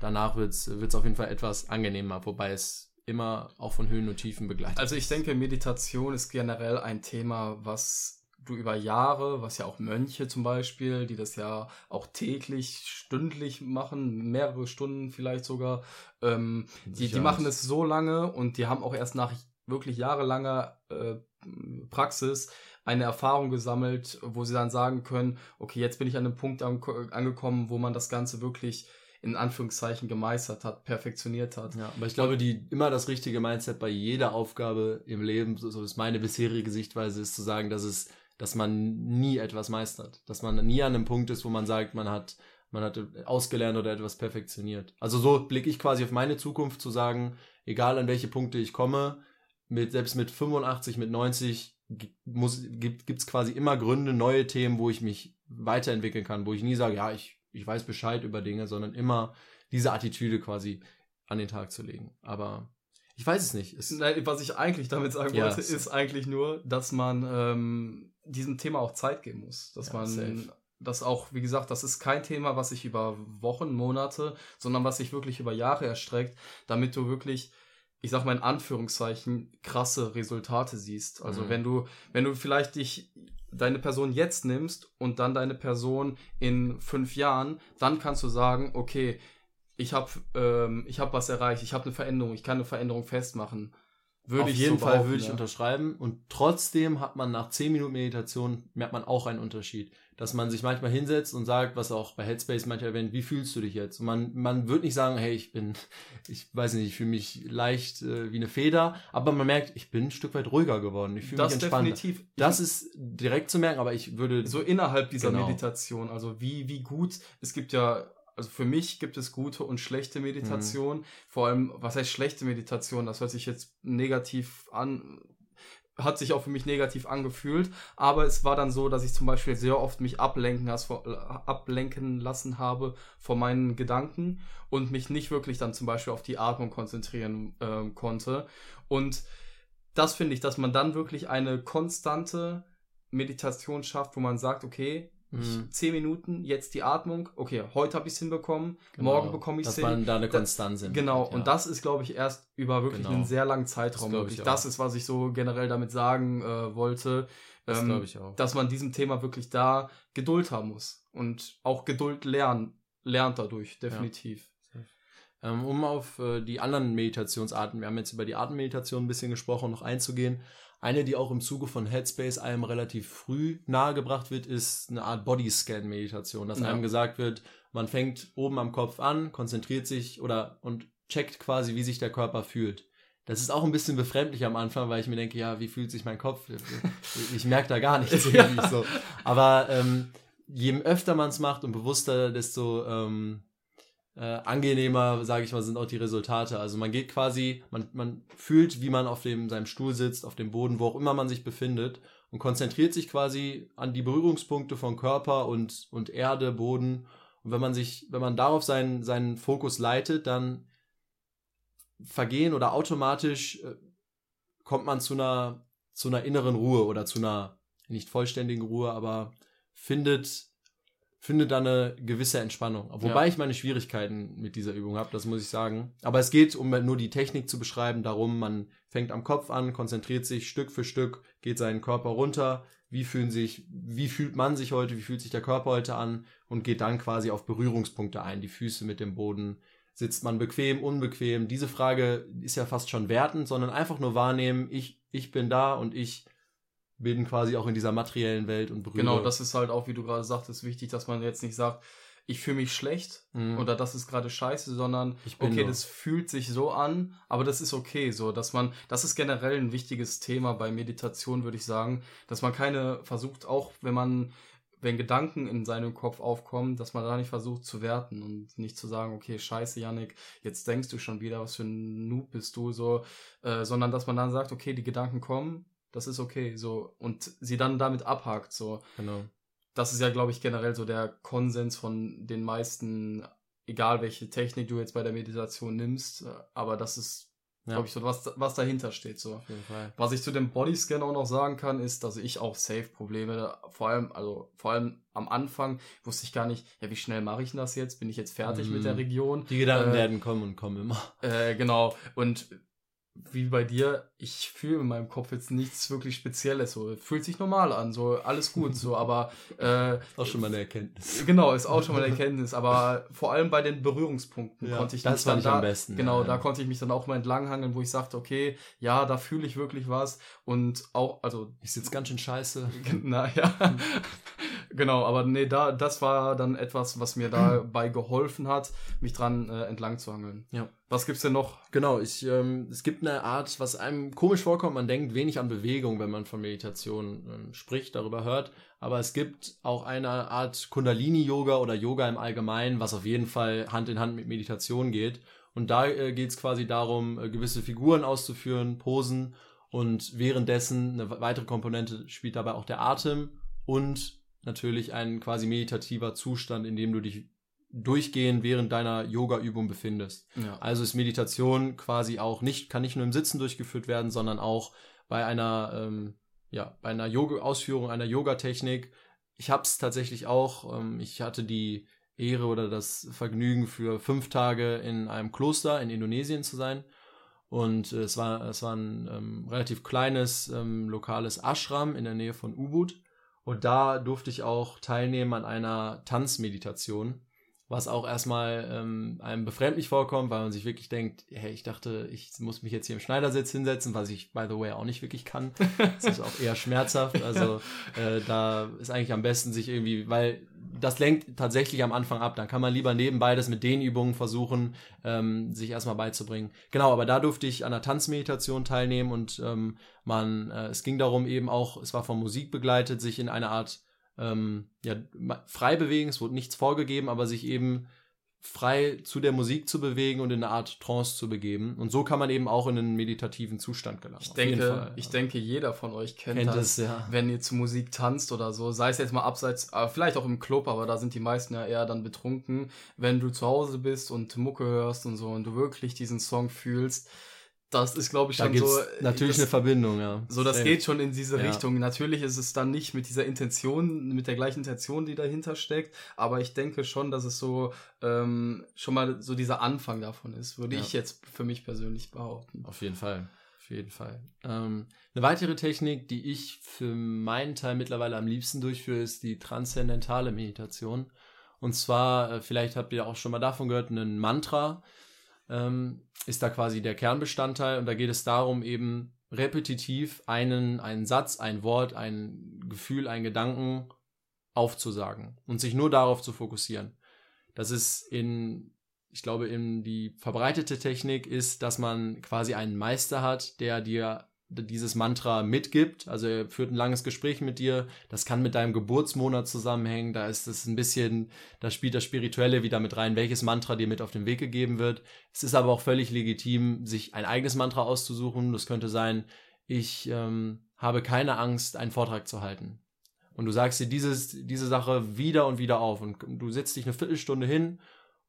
danach wird es auf jeden Fall etwas angenehmer, wobei es immer auch von Höhen und Tiefen begleitet. Also ich denke, Meditation ist generell ein Thema, was du über Jahre, was ja auch Mönche zum Beispiel, die das ja auch täglich, stündlich machen, mehrere Stunden vielleicht sogar, ähm, die, die machen es so lange und die haben auch erst nach wirklich jahrelanger äh, Praxis eine Erfahrung gesammelt, wo sie dann sagen können, okay, jetzt bin ich an einem Punkt an, angekommen, wo man das Ganze wirklich in Anführungszeichen gemeistert hat, perfektioniert hat. Ja, aber ich glaube, die immer das richtige Mindset bei jeder Aufgabe im Leben, so ist meine bisherige Sichtweise, ist zu sagen, dass es, dass man nie etwas meistert, dass man nie an einem Punkt ist, wo man sagt, man hat man hat ausgelernt oder etwas perfektioniert. Also so blicke ich quasi auf meine Zukunft zu sagen, egal an welche Punkte ich komme, mit, selbst mit 85, mit 90 gibt es quasi immer Gründe, neue Themen, wo ich mich weiterentwickeln kann, wo ich nie sage, ja, ich, ich weiß Bescheid über Dinge, sondern immer diese Attitüde quasi an den Tag zu legen. Aber ich weiß es nicht. Es Nein, was ich eigentlich damit sagen ja, wollte, ist eigentlich nur, dass man ähm, diesem Thema auch Zeit geben muss. Dass ja, man safe. das auch, wie gesagt, das ist kein Thema, was sich über Wochen, Monate, sondern was sich wirklich über Jahre erstreckt, damit du wirklich ich sag mal in Anführungszeichen, krasse Resultate siehst. Also mhm. wenn du, wenn du vielleicht dich deine Person jetzt nimmst und dann deine Person in fünf Jahren, dann kannst du sagen, okay, ich habe ähm, ich hab was erreicht, ich habe eine Veränderung, ich kann eine Veränderung festmachen. Würde Auf jeden so Fall würde ich ja. unterschreiben. Und trotzdem hat man nach 10 Minuten Meditation, merkt man auch einen Unterschied. Dass man sich manchmal hinsetzt und sagt, was auch bei Headspace manchmal erwähnt, wie fühlst du dich jetzt? Und man, man wird nicht sagen, hey, ich bin, ich weiß nicht, ich fühle mich leicht äh, wie eine Feder, aber man merkt, ich bin ein Stück weit ruhiger geworden. Ich fühle mich entspannter. Definitiv. Das ist direkt zu merken, aber ich würde. So innerhalb dieser genau. Meditation, also wie, wie gut, es gibt ja also für mich gibt es gute und schlechte Meditation. Mhm. Vor allem, was heißt schlechte Meditation? Das hört sich jetzt negativ an, hat sich auch für mich negativ angefühlt. Aber es war dann so, dass ich zum Beispiel sehr oft mich ablenken, ablenken lassen habe von meinen Gedanken und mich nicht wirklich dann zum Beispiel auf die Atmung konzentrieren äh, konnte. Und das finde ich, dass man dann wirklich eine konstante Meditation schafft, wo man sagt, okay, Mhm. Zehn Minuten, jetzt die Atmung. Okay, heute habe ich es hinbekommen, genau. morgen bekomme ich es hin. Dass man da eine Konstanz sind. Genau, ja. und das ist, glaube ich, erst über wirklich genau. einen sehr langen Zeitraum das möglich. Das ist, was ich so generell damit sagen äh, wollte. Das ähm, ich auch. Dass man diesem Thema wirklich da Geduld haben muss. Und auch Geduld lernen, lernt dadurch, definitiv. Ja. Ähm, um auf äh, die anderen Meditationsarten, wir haben jetzt über die Atemmeditation ein bisschen gesprochen, noch einzugehen. Eine, die auch im Zuge von Headspace einem relativ früh nahegebracht wird, ist eine Art Bodyscan-Meditation, dass ja. einem gesagt wird, man fängt oben am Kopf an, konzentriert sich oder und checkt quasi, wie sich der Körper fühlt. Das ist auch ein bisschen befremdlich am Anfang, weil ich mir denke, ja, wie fühlt sich mein Kopf? Ich merke da gar nichts. ja. so. Aber ähm, je öfter man es macht und bewusster, desto ähm, äh, angenehmer, sage ich mal, sind auch die Resultate. Also man geht quasi, man, man fühlt, wie man auf dem, seinem Stuhl sitzt, auf dem Boden, wo auch immer man sich befindet und konzentriert sich quasi an die Berührungspunkte von Körper und, und Erde, Boden. Und wenn man sich, wenn man darauf seinen, seinen Fokus leitet, dann vergehen oder automatisch äh, kommt man zu einer, zu einer inneren Ruhe oder zu einer nicht vollständigen Ruhe, aber findet finde da eine gewisse Entspannung. Wobei ja. ich meine Schwierigkeiten mit dieser Übung habe, das muss ich sagen. Aber es geht, um nur die Technik zu beschreiben, darum, man fängt am Kopf an, konzentriert sich Stück für Stück, geht seinen Körper runter, wie fühlen sich, wie fühlt man sich heute, wie fühlt sich der Körper heute an und geht dann quasi auf Berührungspunkte ein, die Füße mit dem Boden. Sitzt man bequem, unbequem? Diese Frage ist ja fast schon wertend, sondern einfach nur wahrnehmen, ich, ich bin da und ich bin quasi auch in dieser materiellen Welt und berühre. Genau, das ist halt auch, wie du gerade sagtest, wichtig, dass man jetzt nicht sagt, ich fühle mich schlecht mhm. oder das ist gerade scheiße, sondern okay, nur. das fühlt sich so an, aber das ist okay, so, dass man, das ist generell ein wichtiges Thema bei Meditation, würde ich sagen, dass man keine versucht, auch wenn man, wenn Gedanken in seinem Kopf aufkommen, dass man da nicht versucht zu werten und nicht zu sagen, okay, scheiße, Yannick, jetzt denkst du schon wieder, was für ein Noob bist du, so, äh, sondern dass man dann sagt, okay, die Gedanken kommen, das ist okay, so, und sie dann damit abhakt, so. Genau. Das ist ja, glaube ich, generell so der Konsens von den meisten, egal welche Technik du jetzt bei der Meditation nimmst, aber das ist Ja. Glaube ich so, was, was dahinter steht. So. Auf jeden Fall. Was ich zu dem Bodyscan auch noch sagen kann, ist, dass ich auch Safe-Probleme, vor allem, also vor allem am Anfang wusste ich gar nicht, ja, wie schnell mache ich denn das jetzt? Bin ich jetzt fertig mm. mit der mhm. Region? Die Gedanken äh, werden kommen und kommen immer. Äh, genau. Und wie bei dir, ich fühle in meinem Kopf jetzt nichts wirklich Spezielles. So fühlt sich normal an, so alles gut, so. Aber äh, auch schon mal eine Erkenntnis. Genau, ist auch schon mal eine Erkenntnis. Aber vor allem bei den Berührungspunkten ja, konnte ich das fand ich da, am besten. Genau, ja. da konnte ich mich dann auch mal entlanghangeln, wo ich sagte, okay, ja, da fühle ich wirklich was und auch, also ich sitze ganz schön scheiße. Naja. Genau, aber nee, da, das war dann etwas, was mir dabei geholfen hat, mich dran äh, entlang zu hangeln. Ja. Was gibt's denn noch? Genau, ich, ähm, es gibt eine Art, was einem komisch vorkommt, man denkt wenig an Bewegung, wenn man von Meditation ähm, spricht, darüber hört, aber es gibt auch eine Art Kundalini-Yoga oder Yoga im Allgemeinen, was auf jeden Fall Hand in Hand mit Meditation geht. Und da äh, geht es quasi darum, äh, gewisse Figuren auszuführen, Posen und währenddessen eine weitere Komponente spielt dabei auch der Atem und natürlich ein quasi meditativer Zustand, in dem du dich durchgehend während deiner Yoga-Übung befindest. Ja. Also ist Meditation quasi auch nicht, kann nicht nur im Sitzen durchgeführt werden, sondern auch bei einer, ähm, ja, bei einer Yoga Ausführung einer Yoga-Technik. Ich habe es tatsächlich auch, ähm, ich hatte die Ehre oder das Vergnügen für fünf Tage in einem Kloster in Indonesien zu sein. Und äh, es war, es war ein ähm, relativ kleines ähm, lokales Ashram in der Nähe von Ubud. Und da durfte ich auch teilnehmen an einer Tanzmeditation was auch erstmal ähm, einem befremdlich vorkommt, weil man sich wirklich denkt, hey, ich dachte, ich muss mich jetzt hier im Schneidersitz hinsetzen, was ich, by the way, auch nicht wirklich kann. Das ist auch eher schmerzhaft. Also äh, da ist eigentlich am besten sich irgendwie, weil das lenkt tatsächlich am Anfang ab. Dann kann man lieber nebenbei das mit den Übungen versuchen, ähm, sich erstmal beizubringen. Genau, aber da durfte ich an der Tanzmeditation teilnehmen und ähm, man, äh, es ging darum eben auch, es war von Musik begleitet, sich in eine Art ähm, ja, frei bewegen, es wurde nichts vorgegeben, aber sich eben frei zu der Musik zu bewegen und in eine Art Trance zu begeben. Und so kann man eben auch in einen meditativen Zustand gelangen. Ich denke, Fall, ich denke, jeder von euch kennt, kennt das, es, ja. wenn ihr zu Musik tanzt oder so. Sei es jetzt mal abseits, vielleicht auch im Club, aber da sind die meisten ja eher dann betrunken. Wenn du zu Hause bist und Mucke hörst und so und du wirklich diesen Song fühlst, das ist, glaube ich, schon so. Natürlich das, eine Verbindung, ja. So, das geht schon in diese ja. Richtung. Natürlich ist es dann nicht mit dieser Intention, mit der gleichen Intention, die dahinter steckt, aber ich denke schon, dass es so ähm, schon mal so dieser Anfang davon ist, würde ja. ich jetzt für mich persönlich behaupten. Auf jeden Fall. Auf jeden Fall. Ähm, eine weitere Technik, die ich für meinen Teil mittlerweile am liebsten durchführe, ist die transzendentale Meditation. Und zwar, äh, vielleicht habt ihr auch schon mal davon gehört, ein Mantra ähm, ist da quasi der Kernbestandteil und da geht es darum, eben repetitiv einen, einen Satz, ein Wort, ein Gefühl, einen Gedanken aufzusagen und sich nur darauf zu fokussieren. Das ist in, ich glaube, in die verbreitete Technik ist, dass man quasi einen Meister hat, der dir dieses Mantra mitgibt. Also er führt ein langes Gespräch mit dir. Das kann mit deinem Geburtsmonat zusammenhängen. Da ist es ein bisschen, da spielt das Spirituelle wieder mit rein, welches Mantra dir mit auf den Weg gegeben wird. Es ist aber auch völlig legitim, sich ein eigenes Mantra auszusuchen. Das könnte sein, ich ähm, habe keine Angst, einen Vortrag zu halten. Und du sagst dir dieses, diese Sache wieder und wieder auf. Und du setzt dich eine Viertelstunde hin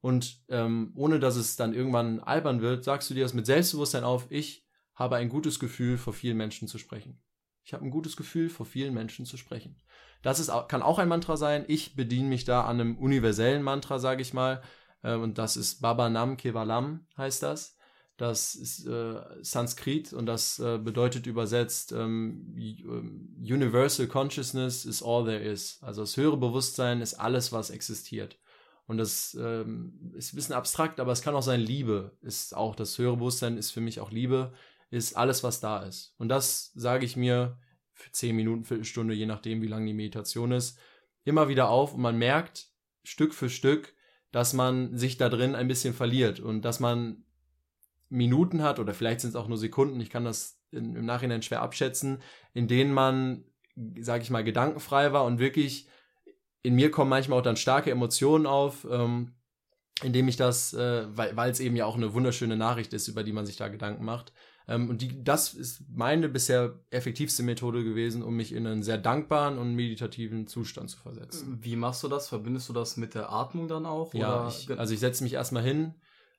und ähm, ohne dass es dann irgendwann albern wird, sagst du dir das mit Selbstbewusstsein auf, ich habe ein gutes Gefühl, vor vielen Menschen zu sprechen. Ich habe ein gutes Gefühl, vor vielen Menschen zu sprechen. Das ist, kann auch ein Mantra sein. Ich bediene mich da an einem universellen Mantra, sage ich mal. Äh, und das ist Baba Nam Kevalam, heißt das. Das ist äh, Sanskrit und das äh, bedeutet übersetzt ähm, ähm, Universal Consciousness is all there is. Also das höhere Bewusstsein ist alles, was existiert. Und das ähm, ist ein bisschen abstrakt, aber es kann auch sein, Liebe ist auch das höhere Bewusstsein ist für mich auch Liebe ist alles, was da ist. Und das sage ich mir für zehn Minuten, Viertelstunde, je nachdem, wie lang die Meditation ist, immer wieder auf und man merkt Stück für Stück, dass man sich da drin ein bisschen verliert und dass man Minuten hat oder vielleicht sind es auch nur Sekunden, ich kann das im Nachhinein schwer abschätzen, in denen man, sage ich mal, gedankenfrei war und wirklich in mir kommen manchmal auch dann starke Emotionen auf, ähm, indem ich das, äh, weil es eben ja auch eine wunderschöne Nachricht ist, über die man sich da Gedanken macht, ähm, und die, das ist meine bisher effektivste Methode gewesen, um mich in einen sehr dankbaren und meditativen Zustand zu versetzen. Wie machst du das? Verbindest du das mit der Atmung dann auch? Ja, ich, also ich setze mich erstmal hin,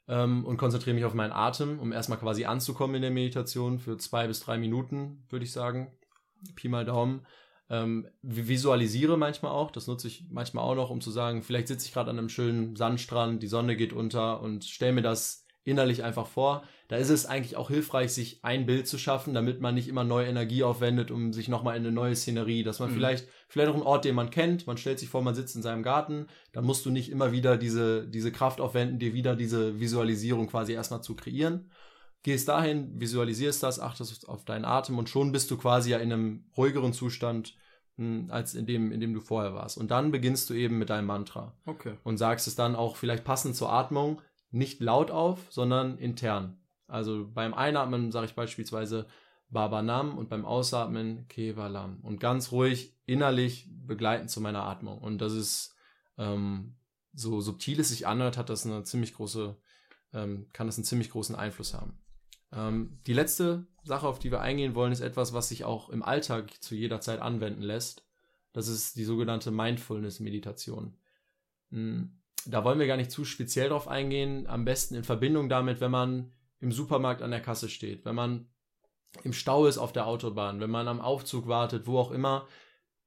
ähm, und konzentriere mich auf meinen Atem, um erstmal quasi anzukommen in der Meditation für zwei bis drei Minuten, würde ich sagen. Pi mal Daumen. Ähm, visualisiere manchmal auch, das nutze ich manchmal auch noch, um zu sagen, vielleicht sitze ich gerade an einem schönen Sandstrand, die Sonne geht unter und stelle mir das innerlich einfach vor. Da ist es eigentlich auch hilfreich, sich ein Bild zu schaffen, damit man nicht immer neue Energie aufwendet, um sich nochmal in eine neue Szenerie, dass man mhm. vielleicht, vielleicht auch einen Ort, den man kennt, man stellt sich vor, man sitzt in seinem Garten, dann musst du nicht immer wieder diese, diese Kraft aufwenden, dir wieder diese Visualisierung quasi erstmal zu kreieren gehst dahin, visualisierst das, achtest auf deinen Atem und schon bist du quasi ja in einem ruhigeren Zustand, hm, als in dem, in dem du vorher warst. Und dann beginnst du eben mit deinem Mantra. Okay. Und sagst es dann auch vielleicht passend zur Atmung nicht laut auf, sondern intern. Also beim Einatmen sage ich beispielsweise Baba Nam und beim Ausatmen Kevalam. Und ganz ruhig innerlich begleiten zu meiner Atmung. Und das ist ähm, so subtil es sich anhört, hat das eine ziemlich große, ähm, kann das einen ziemlich großen Einfluss haben. Ähm, die letzte Sache, auf die wir eingehen wollen, ist etwas, was sich auch im Alltag zu jeder Zeit anwenden lässt. Das ist die sogenannte Mindfulness-Meditation. Hm, da wollen wir gar nicht zu speziell drauf eingehen. Am besten in Verbindung damit, wenn man im Supermarkt an der Kasse steht, wenn man im Stau ist auf der Autobahn, wenn man am Aufzug wartet, wo auch immer,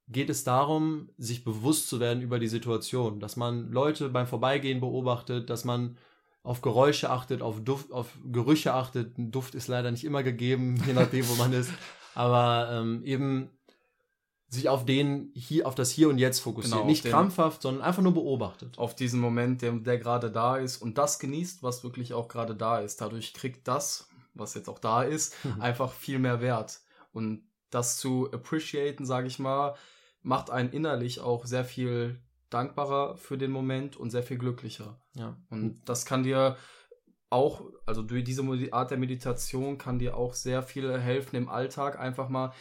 geht es darum, sich bewusst zu werden über die Situation, dass man Leute beim Vorbeigehen beobachtet, dass man auf Geräusche achtet, auf Duft, auf Gerüche achtet. Ein Duft ist leider nicht immer gegeben, je nachdem, wo man ist. Aber ähm, eben sich auf den hier, auf das Hier und Jetzt fokussiert. Genau, nicht krampfhaft, sondern einfach nur beobachtet. Auf diesen Moment, der, der gerade da ist und das genießt, was wirklich auch gerade da ist. Dadurch kriegt das, was jetzt auch da ist, einfach viel mehr Wert. Und das zu appreciaten, sage ich mal, macht einen innerlich auch sehr viel dankbarer für den Moment und sehr viel glücklicher. Ja. Und das kann dir auch, also durch diese Art der Meditation kann dir auch sehr viel helfen im Alltag, einfach mal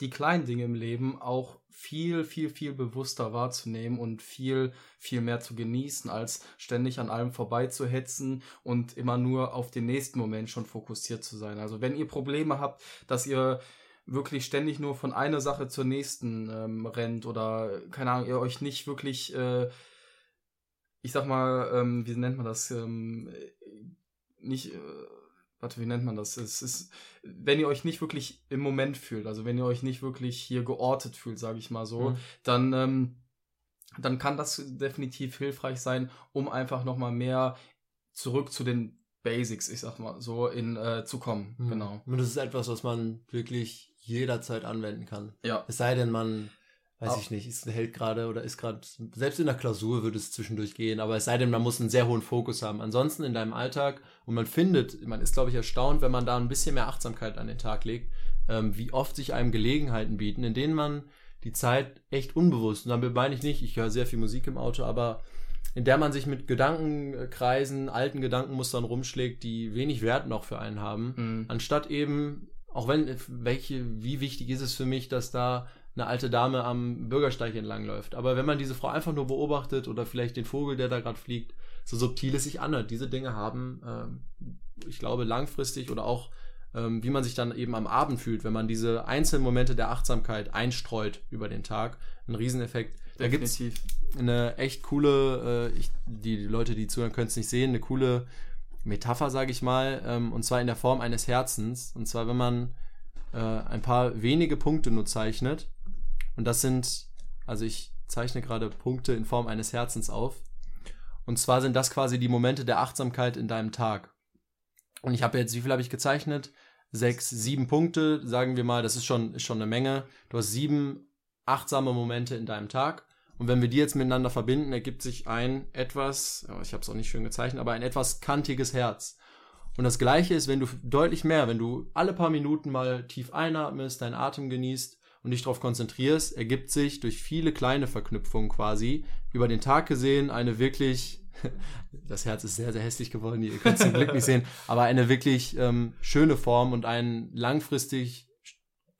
die kleinen Dinge im Leben auch viel, viel, viel bewusster wahrzunehmen und viel, viel mehr zu genießen, als ständig an allem vorbeizuhetzen und immer nur auf den nächsten Moment schon fokussiert zu sein. Also wenn ihr Probleme habt, dass ihr wirklich ständig nur von einer Sache zur nächsten ähm, rennt oder keine Ahnung, ihr euch nicht wirklich, äh, ich sag mal, ähm, wie nennt man das, ähm, nicht, äh, warte, wie nennt man das? Es ist, wenn ihr euch nicht wirklich im Moment fühlt, also wenn ihr euch nicht wirklich hier geortet fühlt, sage ich mal so, mhm. dann ähm, dann kann das definitiv hilfreich sein, um einfach nochmal mehr zurück zu den Basics, ich sag mal, so in äh, zu kommen. Mhm. Genau. Und das ist etwas, was man wirklich jederzeit anwenden kann. Ja. Es sei denn, man, weiß Ab. ich nicht, ist hält gerade oder ist gerade, selbst in der Klausur würde es zwischendurch gehen, aber es sei denn, man muss einen sehr hohen Fokus haben. Ansonsten in deinem Alltag und man findet, man ist, glaube ich, erstaunt, wenn man da ein bisschen mehr Achtsamkeit an den Tag legt, ähm, wie oft sich einem Gelegenheiten bieten, in denen man die Zeit echt unbewusst, und damit meine ich nicht, ich höre sehr viel Musik im Auto, aber in der man sich mit Gedankenkreisen, alten Gedankenmustern rumschlägt, die wenig Wert noch für einen haben, mhm. anstatt eben, auch wenn, welche, wie wichtig ist es für mich, dass da eine alte Dame am Bürgersteig entlangläuft. Aber wenn man diese Frau einfach nur beobachtet oder vielleicht den Vogel, der da gerade fliegt, so subtil es sich anhört, diese Dinge haben, äh, ich glaube, langfristig oder auch ähm, wie man sich dann eben am Abend fühlt, wenn man diese einzelnen Momente der Achtsamkeit einstreut über den Tag, ein Rieseneffekt. Da gibt es eine echt coole, äh, ich, die Leute, die zuhören, können es nicht sehen, eine coole Metapher, sage ich mal, ähm, und zwar in der Form eines Herzens. Und zwar, wenn man äh, ein paar wenige Punkte nur zeichnet, und das sind, also ich zeichne gerade Punkte in Form eines Herzens auf. Und zwar sind das quasi die Momente der Achtsamkeit in deinem Tag. Und ich habe jetzt, wie viel habe ich gezeichnet? Sechs, sieben Punkte, sagen wir mal, das ist schon, ist schon eine Menge. Du hast sieben achtsame Momente in deinem Tag. Und wenn wir die jetzt miteinander verbinden, ergibt sich ein etwas, ich habe es auch nicht schön gezeichnet, aber ein etwas kantiges Herz. Und das Gleiche ist, wenn du deutlich mehr, wenn du alle paar Minuten mal tief einatmest, deinen Atem genießt und dich darauf konzentrierst, ergibt sich durch viele kleine Verknüpfungen quasi über den Tag gesehen eine wirklich das Herz ist sehr, sehr hässlich geworden, ihr könnt es zum Glück nicht sehen, aber eine wirklich ähm, schöne Form und ein langfristig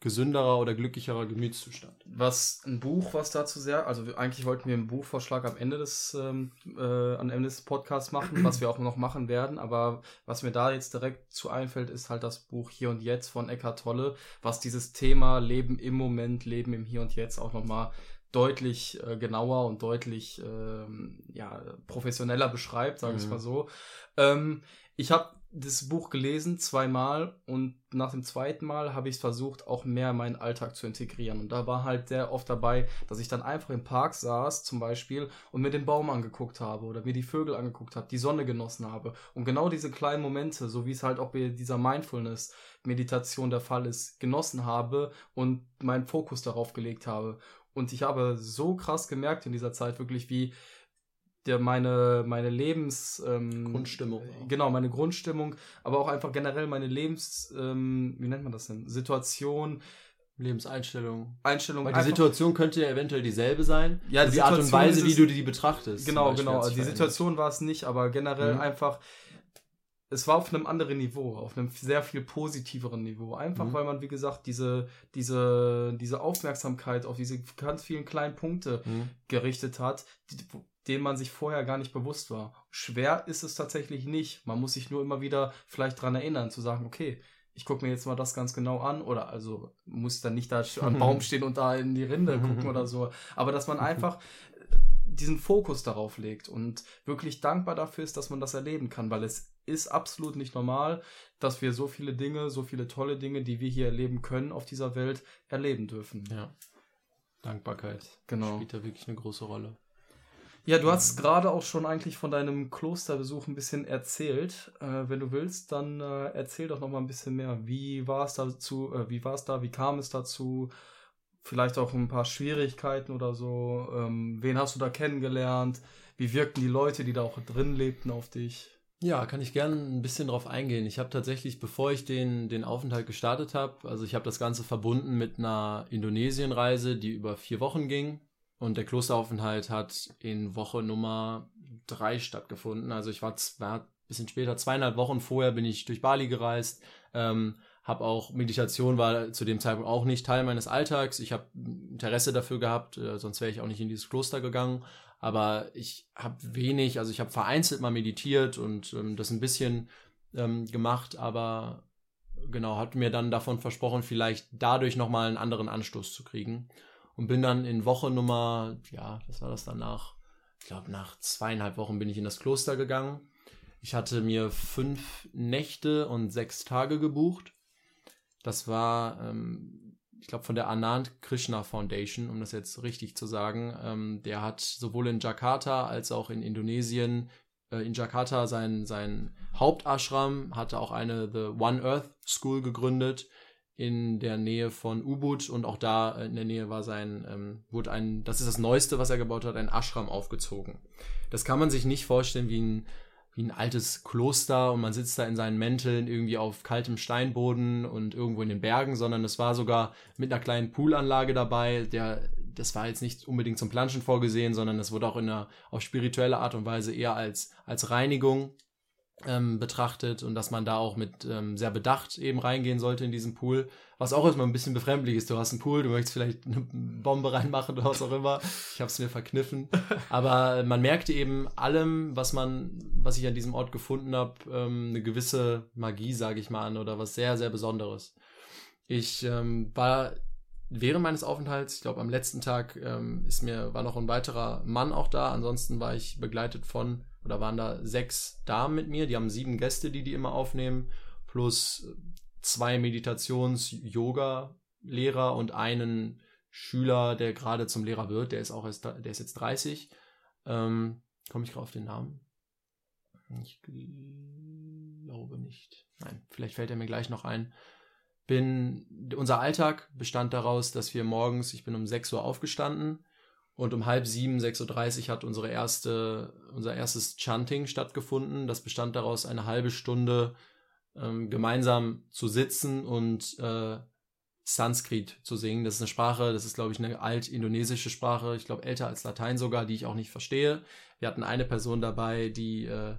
gesünderer oder glücklicherer Gemütszustand. Was ein Buch, was dazu sehr, also eigentlich wollten wir einen Buchvorschlag am Ende des, ähm, äh, am Ende des Podcasts machen, was wir auch noch machen werden, aber was mir da jetzt direkt zu einfällt, ist halt das Buch Hier und Jetzt von Eckhart Tolle, was dieses Thema Leben im Moment, Leben im Hier und Jetzt auch nochmal deutlich äh, genauer und deutlich ähm, ja, professioneller beschreibt, sage ich mhm. mal so. Ähm, ich habe das Buch gelesen zweimal und nach dem zweiten Mal habe ich es versucht, auch mehr in meinen Alltag zu integrieren. Und da war halt sehr oft dabei, dass ich dann einfach im Park saß, zum Beispiel, und mir den Baum angeguckt habe oder mir die Vögel angeguckt habe, die Sonne genossen habe. Und genau diese kleinen Momente, so wie es halt auch bei dieser Mindfulness-Meditation der Fall ist, genossen habe und meinen Fokus darauf gelegt habe. Und ich habe so krass gemerkt in dieser Zeit wirklich, wie der meine, meine Lebens... Ähm, Grundstimmung. Genau, meine Grundstimmung, aber auch einfach generell meine Lebens... Ähm, wie nennt man das denn? Situation... Lebenseinstellung. Einstellung. Weil die Situation könnte ja eventuell dieselbe sein. Ja, die, die Art und Weise, wie du die betrachtest. Genau, genau. Die Situation war es nicht, aber generell mhm. einfach es war auf einem anderen Niveau, auf einem sehr viel positiveren Niveau. Einfach mhm. weil man, wie gesagt, diese, diese, diese Aufmerksamkeit auf diese ganz vielen kleinen Punkte mhm. gerichtet hat, die, denen man sich vorher gar nicht bewusst war. Schwer ist es tatsächlich nicht. Man muss sich nur immer wieder vielleicht dran erinnern, zu sagen, okay, ich gucke mir jetzt mal das ganz genau an oder also muss dann nicht da am Baum stehen und da in die Rinde gucken oder so, aber dass man einfach diesen Fokus darauf legt und wirklich dankbar dafür ist, dass man das erleben kann, weil es ist absolut nicht normal, dass wir so viele Dinge, so viele tolle Dinge, die wir hier erleben können auf dieser Welt, erleben dürfen. Ja. Dankbarkeit genau. spielt da wirklich eine große Rolle. Ja, du hast gerade auch schon eigentlich von deinem Klosterbesuch ein bisschen erzählt. Äh, wenn du willst, dann äh, erzähl doch noch mal ein bisschen mehr. Wie war es dazu? Äh, wie war es da? Wie kam es dazu? Vielleicht auch ein paar Schwierigkeiten oder so. Ähm, wen hast du da kennengelernt? Wie wirkten die Leute, die da auch drin lebten, auf dich? Ja, kann ich gerne ein bisschen drauf eingehen. Ich habe tatsächlich, bevor ich den, den Aufenthalt gestartet habe, also ich habe das Ganze verbunden mit einer Indonesienreise, die über vier Wochen ging. Und der Klosteraufenthalt hat in Woche Nummer drei stattgefunden. Also ich war, war ein bisschen später, zweieinhalb Wochen vorher bin ich durch Bali gereist. Ähm, habe auch Meditation war zu dem Zeitpunkt auch nicht Teil meines Alltags. Ich habe Interesse dafür gehabt, äh, sonst wäre ich auch nicht in dieses Kloster gegangen aber ich habe wenig, also ich habe vereinzelt mal meditiert und ähm, das ein bisschen ähm, gemacht, aber genau, hat mir dann davon versprochen, vielleicht dadurch nochmal einen anderen Anstoß zu kriegen. Und bin dann in Woche Nummer, ja, was war das danach? Ich glaube, nach zweieinhalb Wochen bin ich in das Kloster gegangen. Ich hatte mir fünf Nächte und sechs Tage gebucht. Das war ähm, ich glaube, von der Anand Krishna Foundation, um das jetzt richtig zu sagen. Ähm, der hat sowohl in Jakarta als auch in Indonesien, äh, in Jakarta sein, sein Hauptashram, hatte auch eine The One Earth School gegründet in der Nähe von Ubud und auch da in der Nähe war sein, ähm, wurde ein, das ist das Neueste, was er gebaut hat, ein Ashram aufgezogen. Das kann man sich nicht vorstellen wie ein wie ein altes Kloster und man sitzt da in seinen Mänteln irgendwie auf kaltem Steinboden und irgendwo in den Bergen, sondern es war sogar mit einer kleinen Poolanlage dabei. Der, das war jetzt nicht unbedingt zum Planschen vorgesehen, sondern es wurde auch in einer auf spirituelle Art und Weise eher als, als Reinigung ähm, betrachtet und dass man da auch mit ähm, sehr bedacht eben reingehen sollte in diesen Pool. Was auch erstmal ein bisschen befremdlich ist. Du hast einen Pool, du möchtest vielleicht eine Bombe reinmachen oder was auch immer. Ich habe es mir verkniffen. Aber man merkte eben allem, was man, was ich an diesem Ort gefunden habe, ähm, eine gewisse Magie, sage ich mal an, oder was sehr, sehr Besonderes. Ich ähm, war während meines Aufenthalts, ich glaube am letzten Tag ähm, ist mir war noch ein weiterer Mann auch da. Ansonsten war ich begleitet von oder waren da sechs Damen mit mir. Die haben sieben Gäste, die die immer aufnehmen, plus zwei Meditations-Yoga-Lehrer und einen Schüler, der gerade zum Lehrer wird. Der ist auch erst, der ist jetzt 30. Ähm, Komme ich gerade auf den Namen? Ich glaube nicht. Nein, vielleicht fällt er mir gleich noch ein. Bin, unser Alltag bestand daraus, dass wir morgens, ich bin um 6 Uhr aufgestanden, und um halb sieben, 6.30 Uhr hat unsere erste, unser erstes Chanting stattgefunden. Das bestand daraus, eine halbe Stunde ähm, gemeinsam zu sitzen und äh, Sanskrit zu singen. Das ist eine Sprache, das ist, glaube ich, eine alt-indonesische Sprache, ich glaube älter als Latein sogar, die ich auch nicht verstehe. Wir hatten eine Person dabei, die äh,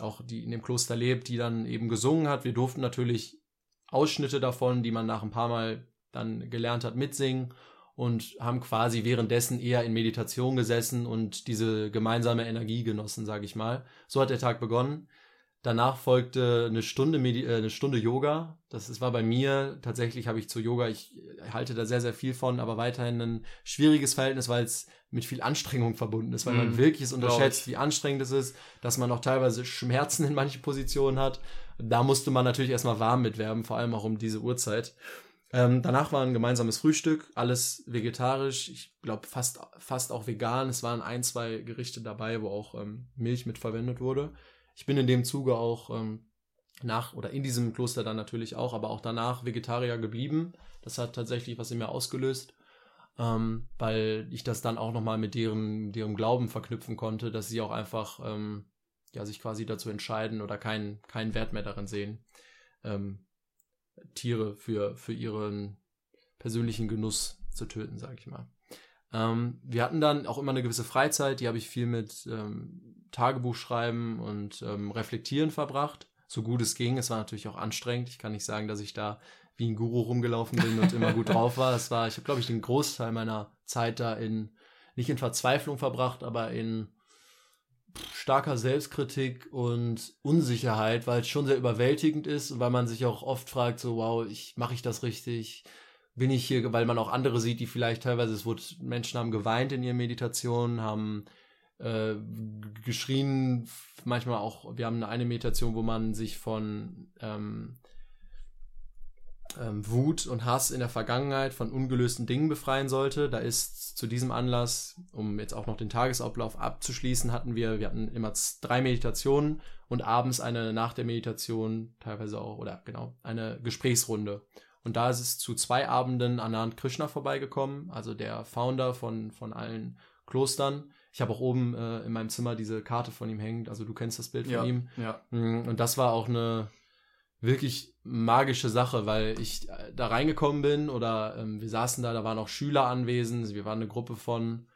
auch die in dem Kloster lebt, die dann eben gesungen hat. Wir durften natürlich Ausschnitte davon, die man nach ein paar Mal dann gelernt hat, mitsingen und haben quasi währenddessen eher in Meditation gesessen und diese gemeinsame Energie genossen, sage ich mal. So hat der Tag begonnen. Danach folgte eine Stunde, Medi äh, eine Stunde Yoga. Das ist, war bei mir tatsächlich, habe ich zu Yoga, ich halte da sehr, sehr viel von, aber weiterhin ein schwieriges Verhältnis, weil es mit viel Anstrengung verbunden ist, weil mm, man mhm. wirklich es unterschätzt, wie anstrengend es ist, dass man auch teilweise Schmerzen in manchen Positionen hat. Da musste man natürlich erstmal warm mitwerben, vor allem auch um diese Uhrzeit. Ähm, danach war ein gemeinsames Frühstück, alles vegetarisch, ich glaube fast, fast auch vegan. Es waren ein, zwei Gerichte dabei, wo auch ähm, Milch mit verwendet wurde. Ich bin in dem Zuge auch ähm, nach oder in diesem Kloster dann natürlich auch, aber auch danach Vegetarier geblieben. Das hat tatsächlich was in mir ausgelöst, ähm, weil ich das dann auch nochmal mit deren, deren Glauben verknüpfen konnte, dass sie auch einfach ähm, ja, sich quasi dazu entscheiden oder keinen keinen Wert mehr darin sehen, ähm, Tiere für, für ihren persönlichen Genuss zu töten, sage ich mal. Ähm, wir hatten dann auch immer eine gewisse Freizeit, die habe ich viel mit ähm, Tagebuch schreiben und ähm, reflektieren verbracht, so gut es ging. Es war natürlich auch anstrengend. Ich kann nicht sagen, dass ich da wie ein Guru rumgelaufen bin und immer gut drauf war. Es war, ich habe, glaube ich, den Großteil meiner Zeit da in, nicht in Verzweiflung verbracht, aber in starker Selbstkritik und Unsicherheit, weil es schon sehr überwältigend ist und weil man sich auch oft fragt, so, wow, ich mache ich das richtig? Bin ich hier, weil man auch andere sieht, die vielleicht teilweise, es wurde, Menschen haben geweint in ihren Meditationen, haben äh, geschrien, manchmal auch, wir haben eine Meditation, wo man sich von ähm, ähm, Wut und Hass in der Vergangenheit, von ungelösten Dingen befreien sollte. Da ist zu diesem Anlass, um jetzt auch noch den Tagesablauf abzuschließen, hatten wir, wir hatten immer drei Meditationen und abends eine nach der Meditation, teilweise auch, oder genau, eine Gesprächsrunde. Und da ist es zu zwei Abenden Anand Krishna vorbeigekommen, also der Founder von, von allen Klostern, ich habe auch oben äh, in meinem Zimmer diese Karte von ihm hängen. Also du kennst das Bild von ja, ihm. Ja. Mm, und das war auch eine wirklich magische Sache, weil ich äh, da reingekommen bin oder ähm, wir saßen da, da waren auch Schüler anwesend. Wir waren eine Gruppe von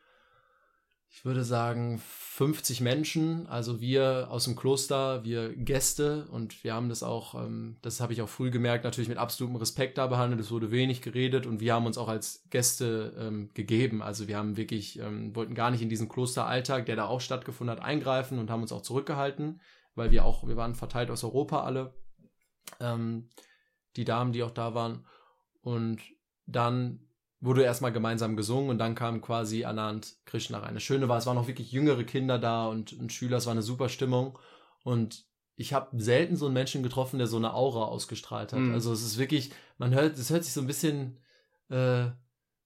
ich würde sagen, 50 Menschen, also wir aus dem Kloster, wir Gäste und wir haben das auch, ähm, das habe ich auch früh gemerkt, natürlich mit absolutem Respekt da behandelt, es wurde wenig geredet und wir haben uns auch als Gäste ähm, gegeben, also wir haben wirklich, ähm, wollten gar nicht in diesen Klosteralltag, der da auch stattgefunden hat, eingreifen und haben uns auch zurückgehalten, weil wir auch, wir waren verteilt aus Europa alle, ähm, die Damen, die auch da waren und dann wurde erstmal gemeinsam gesungen und dann kam quasi Anand Krishna rein. Das Schöne war, es waren auch wirklich jüngere Kinder da und, und Schüler, es war eine super Stimmung und ich habe selten so einen Menschen getroffen, der so eine Aura ausgestrahlt hat. Mhm. Also es ist wirklich, man hört, es hört sich so ein bisschen, äh,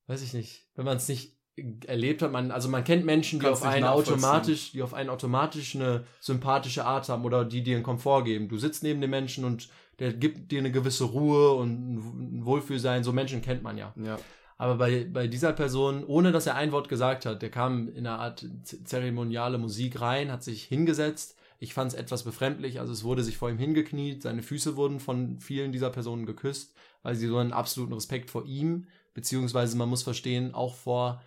weiß ich nicht, wenn man es nicht erlebt hat, man, also man kennt Menschen, die auf einen automatisch, die auf einen automatisch eine sympathische Art haben oder die dir einen Komfort geben. Du sitzt neben dem Menschen und der gibt dir eine gewisse Ruhe und ein Wohlfühlsein. So Menschen kennt man ja. Ja. Aber bei, bei dieser Person, ohne dass er ein Wort gesagt hat, der kam in einer Art zeremoniale Musik rein, hat sich hingesetzt. Ich fand es etwas befremdlich, also es wurde sich vor ihm hingekniet, seine Füße wurden von vielen dieser Personen geküsst, weil sie so einen absoluten Respekt vor ihm, beziehungsweise man muss verstehen, auch vor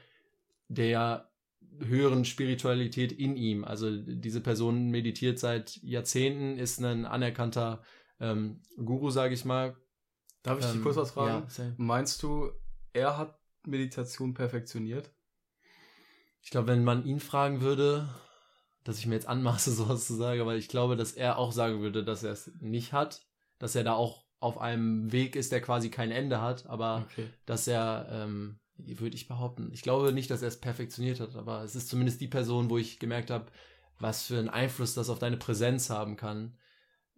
der höheren Spiritualität in ihm. Also diese Person meditiert seit Jahrzehnten, ist ein anerkannter ähm, Guru, sage ich mal. Darf ich dich ähm, kurz was fragen? Ja, Meinst du, er hat Meditation perfektioniert? Ich glaube, wenn man ihn fragen würde, dass ich mir jetzt anmaße, sowas zu sagen, aber ich glaube, dass er auch sagen würde, dass er es nicht hat, dass er da auch auf einem Weg ist, der quasi kein Ende hat, aber okay. dass er, ähm, würde ich behaupten, ich glaube nicht, dass er es perfektioniert hat, aber es ist zumindest die Person, wo ich gemerkt habe, was für einen Einfluss das auf deine Präsenz haben kann.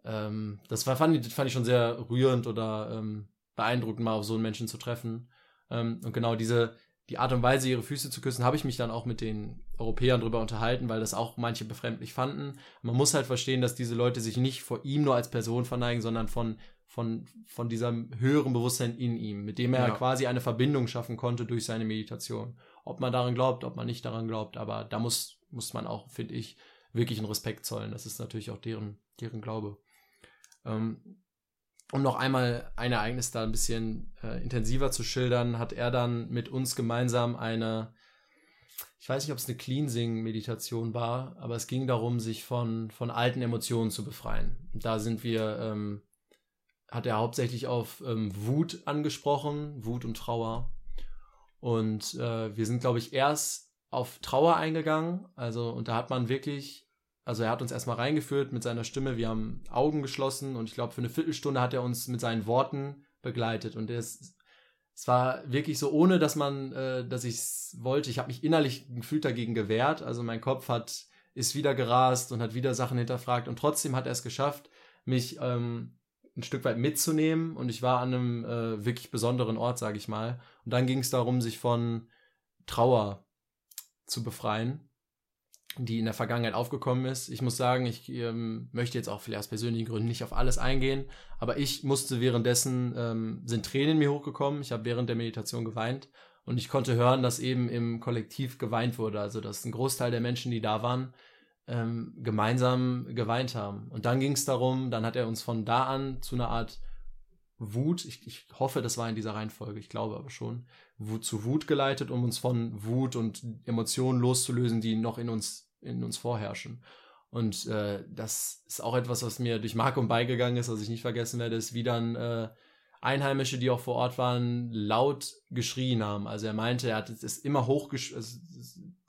Ähm, das war, fand, ich, fand ich schon sehr rührend oder ähm, beeindruckend, mal auf so einen Menschen zu treffen. Ähm, und genau diese, die Art und Weise, ihre Füße zu küssen, habe ich mich dann auch mit den Europäern drüber unterhalten, weil das auch manche befremdlich fanden. Man muss halt verstehen, dass diese Leute sich nicht vor ihm nur als Person verneigen, sondern von, von, von diesem höheren Bewusstsein in ihm, mit dem er ja. quasi eine Verbindung schaffen konnte durch seine Meditation. Ob man daran glaubt, ob man nicht daran glaubt, aber da muss, muss man auch, finde ich, wirklich einen Respekt zollen. Das ist natürlich auch deren, deren Glaube. Ähm, um noch einmal ein Ereignis da ein bisschen äh, intensiver zu schildern, hat er dann mit uns gemeinsam eine, ich weiß nicht, ob es eine Cleansing-Meditation war, aber es ging darum, sich von, von alten Emotionen zu befreien. Da sind wir, ähm, hat er hauptsächlich auf ähm, Wut angesprochen, Wut und Trauer. Und äh, wir sind, glaube ich, erst auf Trauer eingegangen. Also, und da hat man wirklich also er hat uns erstmal reingeführt mit seiner Stimme, wir haben Augen geschlossen und ich glaube, für eine Viertelstunde hat er uns mit seinen Worten begleitet. Und es, es war wirklich so, ohne dass man, äh, dass ich es wollte, ich habe mich innerlich gefühlt dagegen gewehrt. Also mein Kopf hat, ist wieder gerast und hat wieder Sachen hinterfragt und trotzdem hat er es geschafft, mich ähm, ein Stück weit mitzunehmen. Und ich war an einem äh, wirklich besonderen Ort, sage ich mal. Und dann ging es darum, sich von Trauer zu befreien die in der Vergangenheit aufgekommen ist. Ich muss sagen, ich ähm, möchte jetzt auch vielleicht aus persönlichen Gründen nicht auf alles eingehen, aber ich musste währenddessen, ähm, sind Tränen in mir hochgekommen, ich habe während der Meditation geweint. Und ich konnte hören, dass eben im Kollektiv geweint wurde, also dass ein Großteil der Menschen, die da waren, ähm, gemeinsam geweint haben. Und dann ging es darum, dann hat er uns von da an zu einer Art Wut, ich, ich hoffe, das war in dieser Reihenfolge, ich glaube aber schon, Wut zu Wut geleitet, um uns von Wut und Emotionen loszulösen, die noch in uns in uns vorherrschen. Und äh, das ist auch etwas, was mir durch Mark und beigegangen ist, was ich nicht vergessen werde, ist, wie dann äh, Einheimische, die auch vor Ort waren, laut geschrien haben. Also er meinte, er hat es immer hoch, also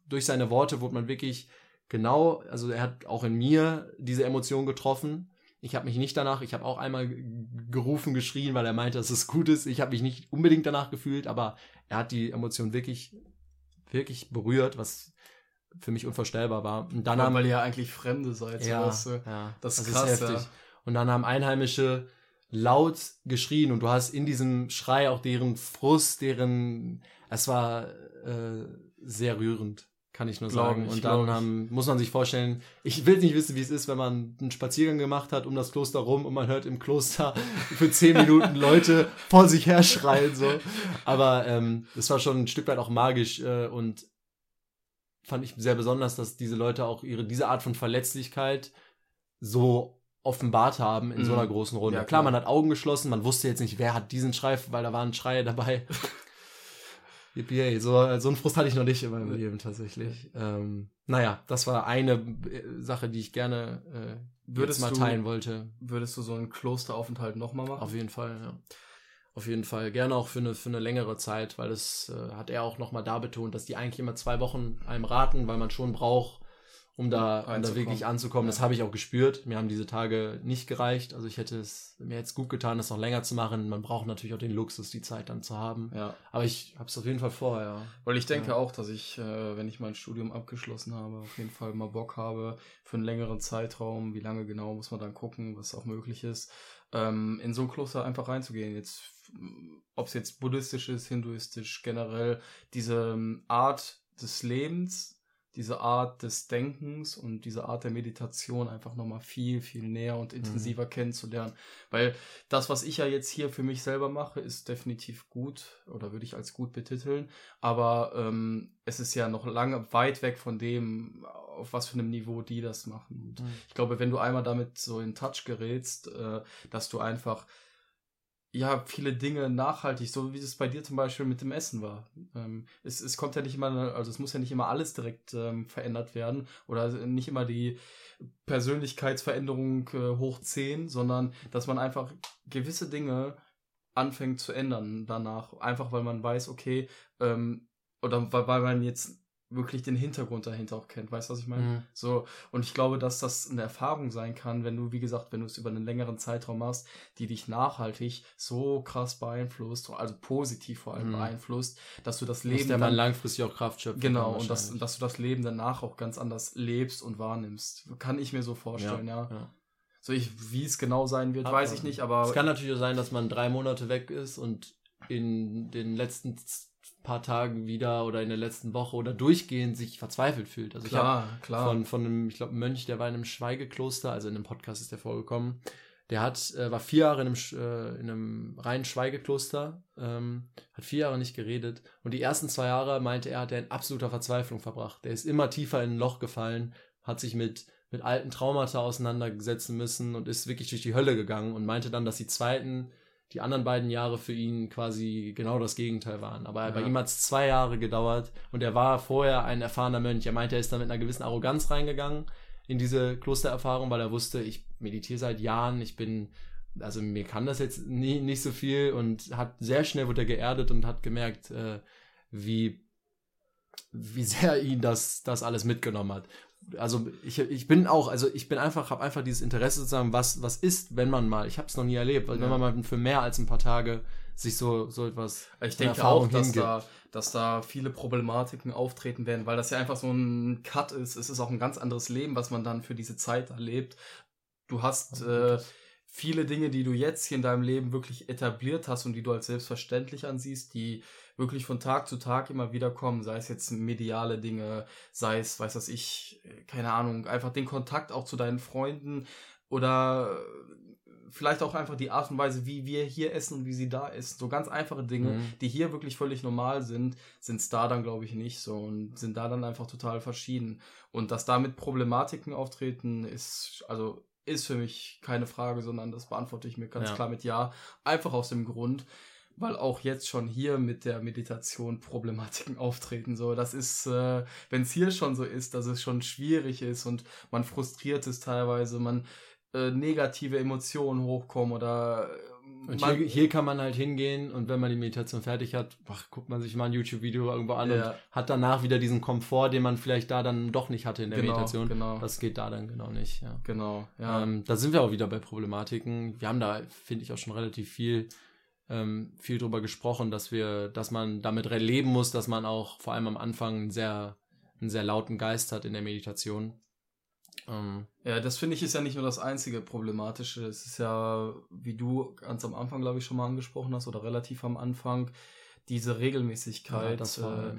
durch seine Worte wurde man wirklich genau, also er hat auch in mir diese Emotion getroffen. Ich habe mich nicht danach, ich habe auch einmal gerufen, geschrien, weil er meinte, dass es gut ist. Ich habe mich nicht unbedingt danach gefühlt, aber er hat die Emotion wirklich, wirklich berührt, was für mich unvorstellbar war. Und dann ja, haben, weil ihr ja eigentlich Fremde seid. Ja, weißt du? ja das, ist krass, ist heftig. Ja. Und dann haben Einheimische laut geschrien und du hast in diesem Schrei auch deren Frust, deren, es war äh, sehr rührend, kann ich nur sagen. Ich, und dann haben, muss man sich vorstellen, ich will nicht wissen, wie es ist, wenn man einen Spaziergang gemacht hat um das Kloster rum und man hört im Kloster für zehn Minuten Leute vor sich her schreien so. Aber ähm, es war schon ein Stück weit auch magisch äh, und fand ich sehr besonders, dass diese Leute auch ihre, diese Art von Verletzlichkeit so offenbart haben in mm. so einer mhm. großen Runde. Ja, klar. klar, man hat Augen geschlossen, man wusste jetzt nicht, wer hat diesen Schrei, weil da waren Schreie dabei. Yippie, so, so einen Frust hatte ich noch nicht in meinem Leben tatsächlich. Ähm, naja, das war eine äh, Sache, die ich gerne äh, würdest mal teilen wollte. Würdest du so einen Klosteraufenthalt nochmal machen? Auf jeden Fall, ja. Auf jeden Fall. Gerne auch für eine, für eine längere Zeit, weil das äh, hat er auch nochmal da betont, dass die eigentlich immer zwei Wochen einem raten, weil man schon braucht, um da, um da wirklich anzukommen. Ja. Das habe ich auch gespürt. Mir haben diese Tage nicht gereicht. Also ich hätte es mir jetzt gut getan, das noch länger zu machen. Man braucht natürlich auch den Luxus, die Zeit dann zu haben. Ja. Aber ich habe es auf jeden Fall vor, ja. Weil ich denke ja. auch, dass ich, äh, wenn ich mein Studium abgeschlossen habe, auf jeden Fall mal Bock habe für einen längeren Zeitraum. Wie lange genau muss man dann gucken, was auch möglich ist. Ähm, in so ein Kloster einfach reinzugehen. Jetzt ob es jetzt buddhistisch ist, hinduistisch, generell diese ähm, Art des Lebens, diese Art des Denkens und diese Art der Meditation einfach nochmal viel, viel näher und intensiver mhm. kennenzulernen. Weil das, was ich ja jetzt hier für mich selber mache, ist definitiv gut oder würde ich als gut betiteln. Aber ähm, es ist ja noch lange weit weg von dem, auf was für einem Niveau die das machen. Und mhm. ich glaube, wenn du einmal damit so in Touch gerätst, äh, dass du einfach ja, viele Dinge nachhaltig, so wie es bei dir zum Beispiel mit dem Essen war. Ähm, es, es kommt ja nicht immer, also es muss ja nicht immer alles direkt ähm, verändert werden oder nicht immer die Persönlichkeitsveränderung äh, hoch 10, sondern dass man einfach gewisse Dinge anfängt zu ändern danach. Einfach weil man weiß, okay, ähm, oder weil man jetzt wirklich den Hintergrund dahinter auch kennt. Weißt du, was ich meine? Mhm. So, und ich glaube, dass das eine Erfahrung sein kann, wenn du, wie gesagt, wenn du es über einen längeren Zeitraum machst, die dich nachhaltig so krass beeinflusst, also positiv vor allem mhm. beeinflusst, dass du das Leben. Muss der man langfristig auch Kraft schöpfen. Genau, und dass, dass du das Leben danach auch ganz anders lebst und wahrnimmst. Kann ich mir so vorstellen, ja. ja. ja. So, ich, wie es genau sein wird, aber weiß ich nicht, aber. Es kann natürlich sein, dass man drei Monate weg ist und in den letzten paar Tagen wieder oder in der letzten Woche oder durchgehend sich verzweifelt fühlt. Also klar, ich klar. Von, von einem, ich glaube, Mönch, der war in einem Schweigekloster, also in einem Podcast ist der vorgekommen. Der hat, äh, war vier Jahre in einem, äh, in einem reinen Schweigekloster, ähm, hat vier Jahre nicht geredet. Und die ersten zwei Jahre, meinte er, hat er in absoluter Verzweiflung verbracht. Der ist immer tiefer in ein Loch gefallen, hat sich mit, mit alten Traumata auseinandersetzen müssen und ist wirklich durch die Hölle gegangen und meinte dann, dass die zweiten die anderen beiden Jahre für ihn quasi genau das Gegenteil waren. Aber ja. bei ihm hat es zwei Jahre gedauert und er war vorher ein erfahrener Mönch. Er meinte, er ist da mit einer gewissen Arroganz reingegangen in diese Klostererfahrung, weil er wusste, ich meditiere seit Jahren, ich bin, also mir kann das jetzt nie, nicht so viel und hat sehr schnell wurde er geerdet und hat gemerkt, äh, wie wie sehr ihn das, das alles mitgenommen hat. Also ich, ich bin auch, also ich bin einfach, habe einfach dieses Interesse sozusagen, was, was ist, wenn man mal, ich habe es noch nie erlebt, weil ja. wenn man mal für mehr als ein paar Tage sich so, so etwas. Ich denke Erfahrung auch, dass da, dass da viele Problematiken auftreten werden, weil das ja einfach so ein Cut ist. Es ist auch ein ganz anderes Leben, was man dann für diese Zeit erlebt. Du hast äh, viele Dinge, die du jetzt hier in deinem Leben wirklich etabliert hast und die du als selbstverständlich ansiehst, die wirklich von Tag zu Tag immer wieder kommen, sei es jetzt mediale Dinge, sei es, weiß was ich, keine Ahnung, einfach den Kontakt auch zu deinen Freunden oder vielleicht auch einfach die Art und Weise, wie wir hier essen und wie sie da essen. So ganz einfache Dinge, mhm. die hier wirklich völlig normal sind, sind es da dann, glaube ich, nicht so und sind da dann einfach total verschieden. Und dass damit Problematiken auftreten, ist, also ist für mich keine Frage, sondern das beantworte ich mir ganz ja. klar mit Ja. Einfach aus dem Grund, weil auch jetzt schon hier mit der Meditation Problematiken auftreten. So, das ist, äh, wenn es hier schon so ist, dass es schon schwierig ist und man frustriert ist teilweise, man äh, negative Emotionen hochkommen oder und hier, hier, kann man halt hingehen und wenn man die Meditation fertig hat, ach, guckt man sich mal ein YouTube-Video irgendwo an ja. und hat danach wieder diesen Komfort, den man vielleicht da dann doch nicht hatte in der genau, Meditation. Genau. Das geht da dann genau nicht. Ja. Genau. Ja. Ähm, da sind wir auch wieder bei Problematiken. Wir haben da, finde ich, auch schon relativ viel, ähm, viel drüber gesprochen, dass wir, dass man damit leben muss, dass man auch vor allem am Anfang einen sehr, einen sehr lauten Geist hat in der Meditation. Ähm, ja, das finde ich ist ja nicht nur das einzige Problematische. Es ist ja, wie du ganz am Anfang, glaube ich, schon mal angesprochen hast, oder relativ am Anfang, diese Regelmäßigkeit. Ja, das war, äh, ja.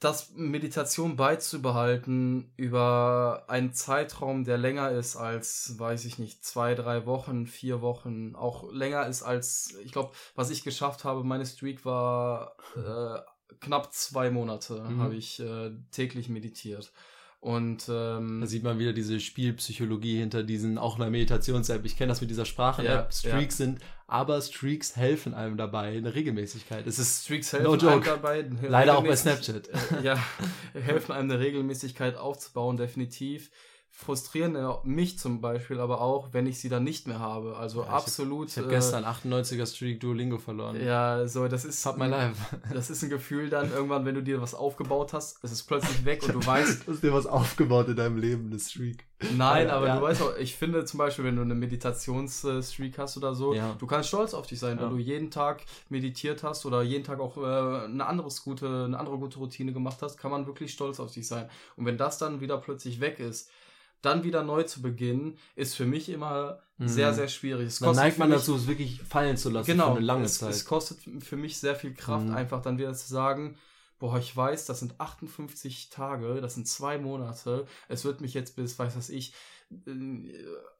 Das Meditation beizubehalten über einen Zeitraum, der länger ist als, weiß ich nicht, zwei, drei Wochen, vier Wochen, auch länger ist als, ich glaube, was ich geschafft habe, meine Streak war äh, knapp zwei Monate, mhm. habe ich äh, täglich meditiert. Und ähm, da sieht man wieder diese Spielpsychologie hinter diesen, auch einer Meditations-App. Ich kenne das mit dieser Sprache-App. Ja, Streaks ja. sind, aber Streaks helfen einem dabei, eine Regelmäßigkeit. Es ist Streaks helfen no joke. einem dabei. Leider auch bei Snapchat. ja, helfen einem eine Regelmäßigkeit aufzubauen, definitiv frustrieren mich zum Beispiel aber auch, wenn ich sie dann nicht mehr habe. Also ja, absolut. Ich habe hab äh, gestern 98er Streak Duolingo verloren. Ja, so, das ist. Fuck my life. Das ist ein Gefühl dann irgendwann, wenn du dir was aufgebaut hast, es ist plötzlich weg und du weißt. Du hast dir was aufgebaut in deinem Leben, eine Streak. Nein, ja, aber ja. du weißt auch, ich finde zum Beispiel, wenn du eine Meditationsstreak hast oder so, ja. du kannst stolz auf dich sein, wenn du jeden Tag meditiert hast oder jeden Tag auch äh, eine anderes gute, eine andere gute Routine gemacht hast, kann man wirklich stolz auf dich sein. Und wenn das dann wieder plötzlich weg ist, dann wieder neu zu beginnen, ist für mich immer mhm. sehr, sehr schwierig. Es dann neigt man mich, dazu, es wirklich fallen zu lassen genau, für eine lange es, Zeit. Es kostet für mich sehr viel Kraft, mhm. einfach dann wieder zu sagen, boah, ich weiß, das sind 58 Tage, das sind zwei Monate, es wird mich jetzt bis, weiß was ich,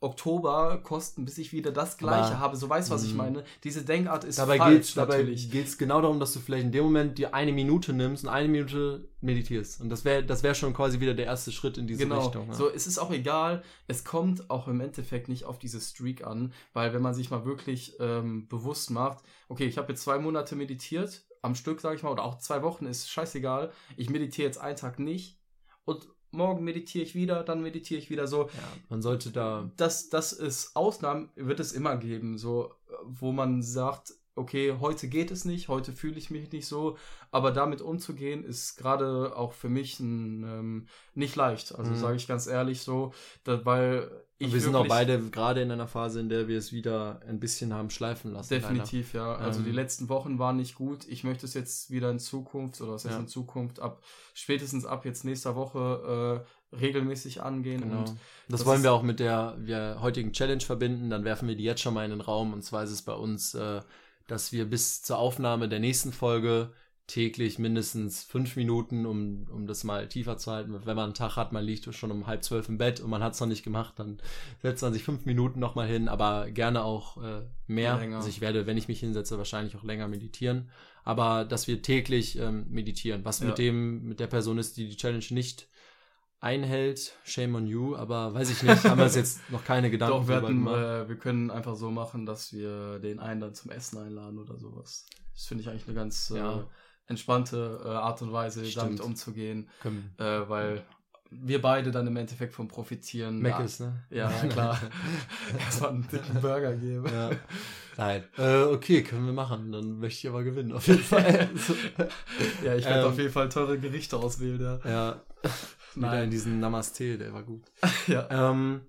Oktober kosten, bis ich wieder das gleiche Aber, habe. So weißt du, was ich mhm. meine? Diese Denkart ist dabei falsch. Geht's, dabei geht es genau darum, dass du vielleicht in dem Moment dir eine Minute nimmst und eine Minute meditierst. Und das wäre das wär schon quasi wieder der erste Schritt in diese genau. Richtung. Ja. So, es ist auch egal. Es kommt auch im Endeffekt nicht auf diese Streak an, weil wenn man sich mal wirklich ähm, bewusst macht, okay, ich habe jetzt zwei Monate meditiert, am Stück, sage ich mal, oder auch zwei Wochen, ist scheißegal. Ich meditiere jetzt einen Tag nicht und morgen meditiere ich wieder, dann meditiere ich wieder so. Ja, man sollte da. Das, das ist Ausnahmen, wird es immer geben, so, wo man sagt, okay, heute geht es nicht, heute fühle ich mich nicht so, aber damit umzugehen ist gerade auch für mich ein, ähm, nicht leicht. Also mhm. sage ich ganz ehrlich so, da, weil ich wir sind auch beide gerade in einer Phase, in der wir es wieder ein bisschen haben schleifen lassen. Definitiv, leider. ja. Also ähm, die letzten Wochen waren nicht gut. Ich möchte es jetzt wieder in Zukunft oder was heißt ja. in Zukunft ab spätestens ab jetzt nächster Woche äh, regelmäßig angehen. Genau. Und das, das wollen wir auch mit der wir heutigen Challenge verbinden. Dann werfen wir die jetzt schon mal in den Raum. Und zwar ist es bei uns, äh, dass wir bis zur Aufnahme der nächsten Folge täglich mindestens fünf Minuten, um, um das mal tiefer zu halten. Wenn man einen Tag hat, man liegt schon um halb zwölf im Bett und man hat es noch nicht gemacht, dann setzt man sich fünf Minuten nochmal hin, aber gerne auch äh, mehr. Länger. Also ich werde, wenn ich mich hinsetze, wahrscheinlich auch länger meditieren. Aber dass wir täglich ähm, meditieren. Was ja. mit dem, mit der Person ist, die die Challenge nicht einhält, shame on you, aber weiß ich nicht, haben wir uns jetzt noch keine Gedanken Doch, wir, hatten, äh, wir können einfach so machen, dass wir den einen dann zum Essen einladen oder sowas. Das finde ich eigentlich eine ganz ja. äh, entspannte äh, Art und Weise, Stimmt. damit umzugehen. Äh, weil wir beide dann im Endeffekt von profitieren. Mac ist, ne? Ja, klar. Erstmal einen dicken Burger geben. Ja. Nein. Äh, okay, können wir machen. Dann möchte ich aber gewinnen, auf jeden Fall. ja, ich werde ähm, auf jeden Fall teure Gerichte auswählen, ja. Ja. Wieder in diesen Namaste, der war gut. ja. Ähm,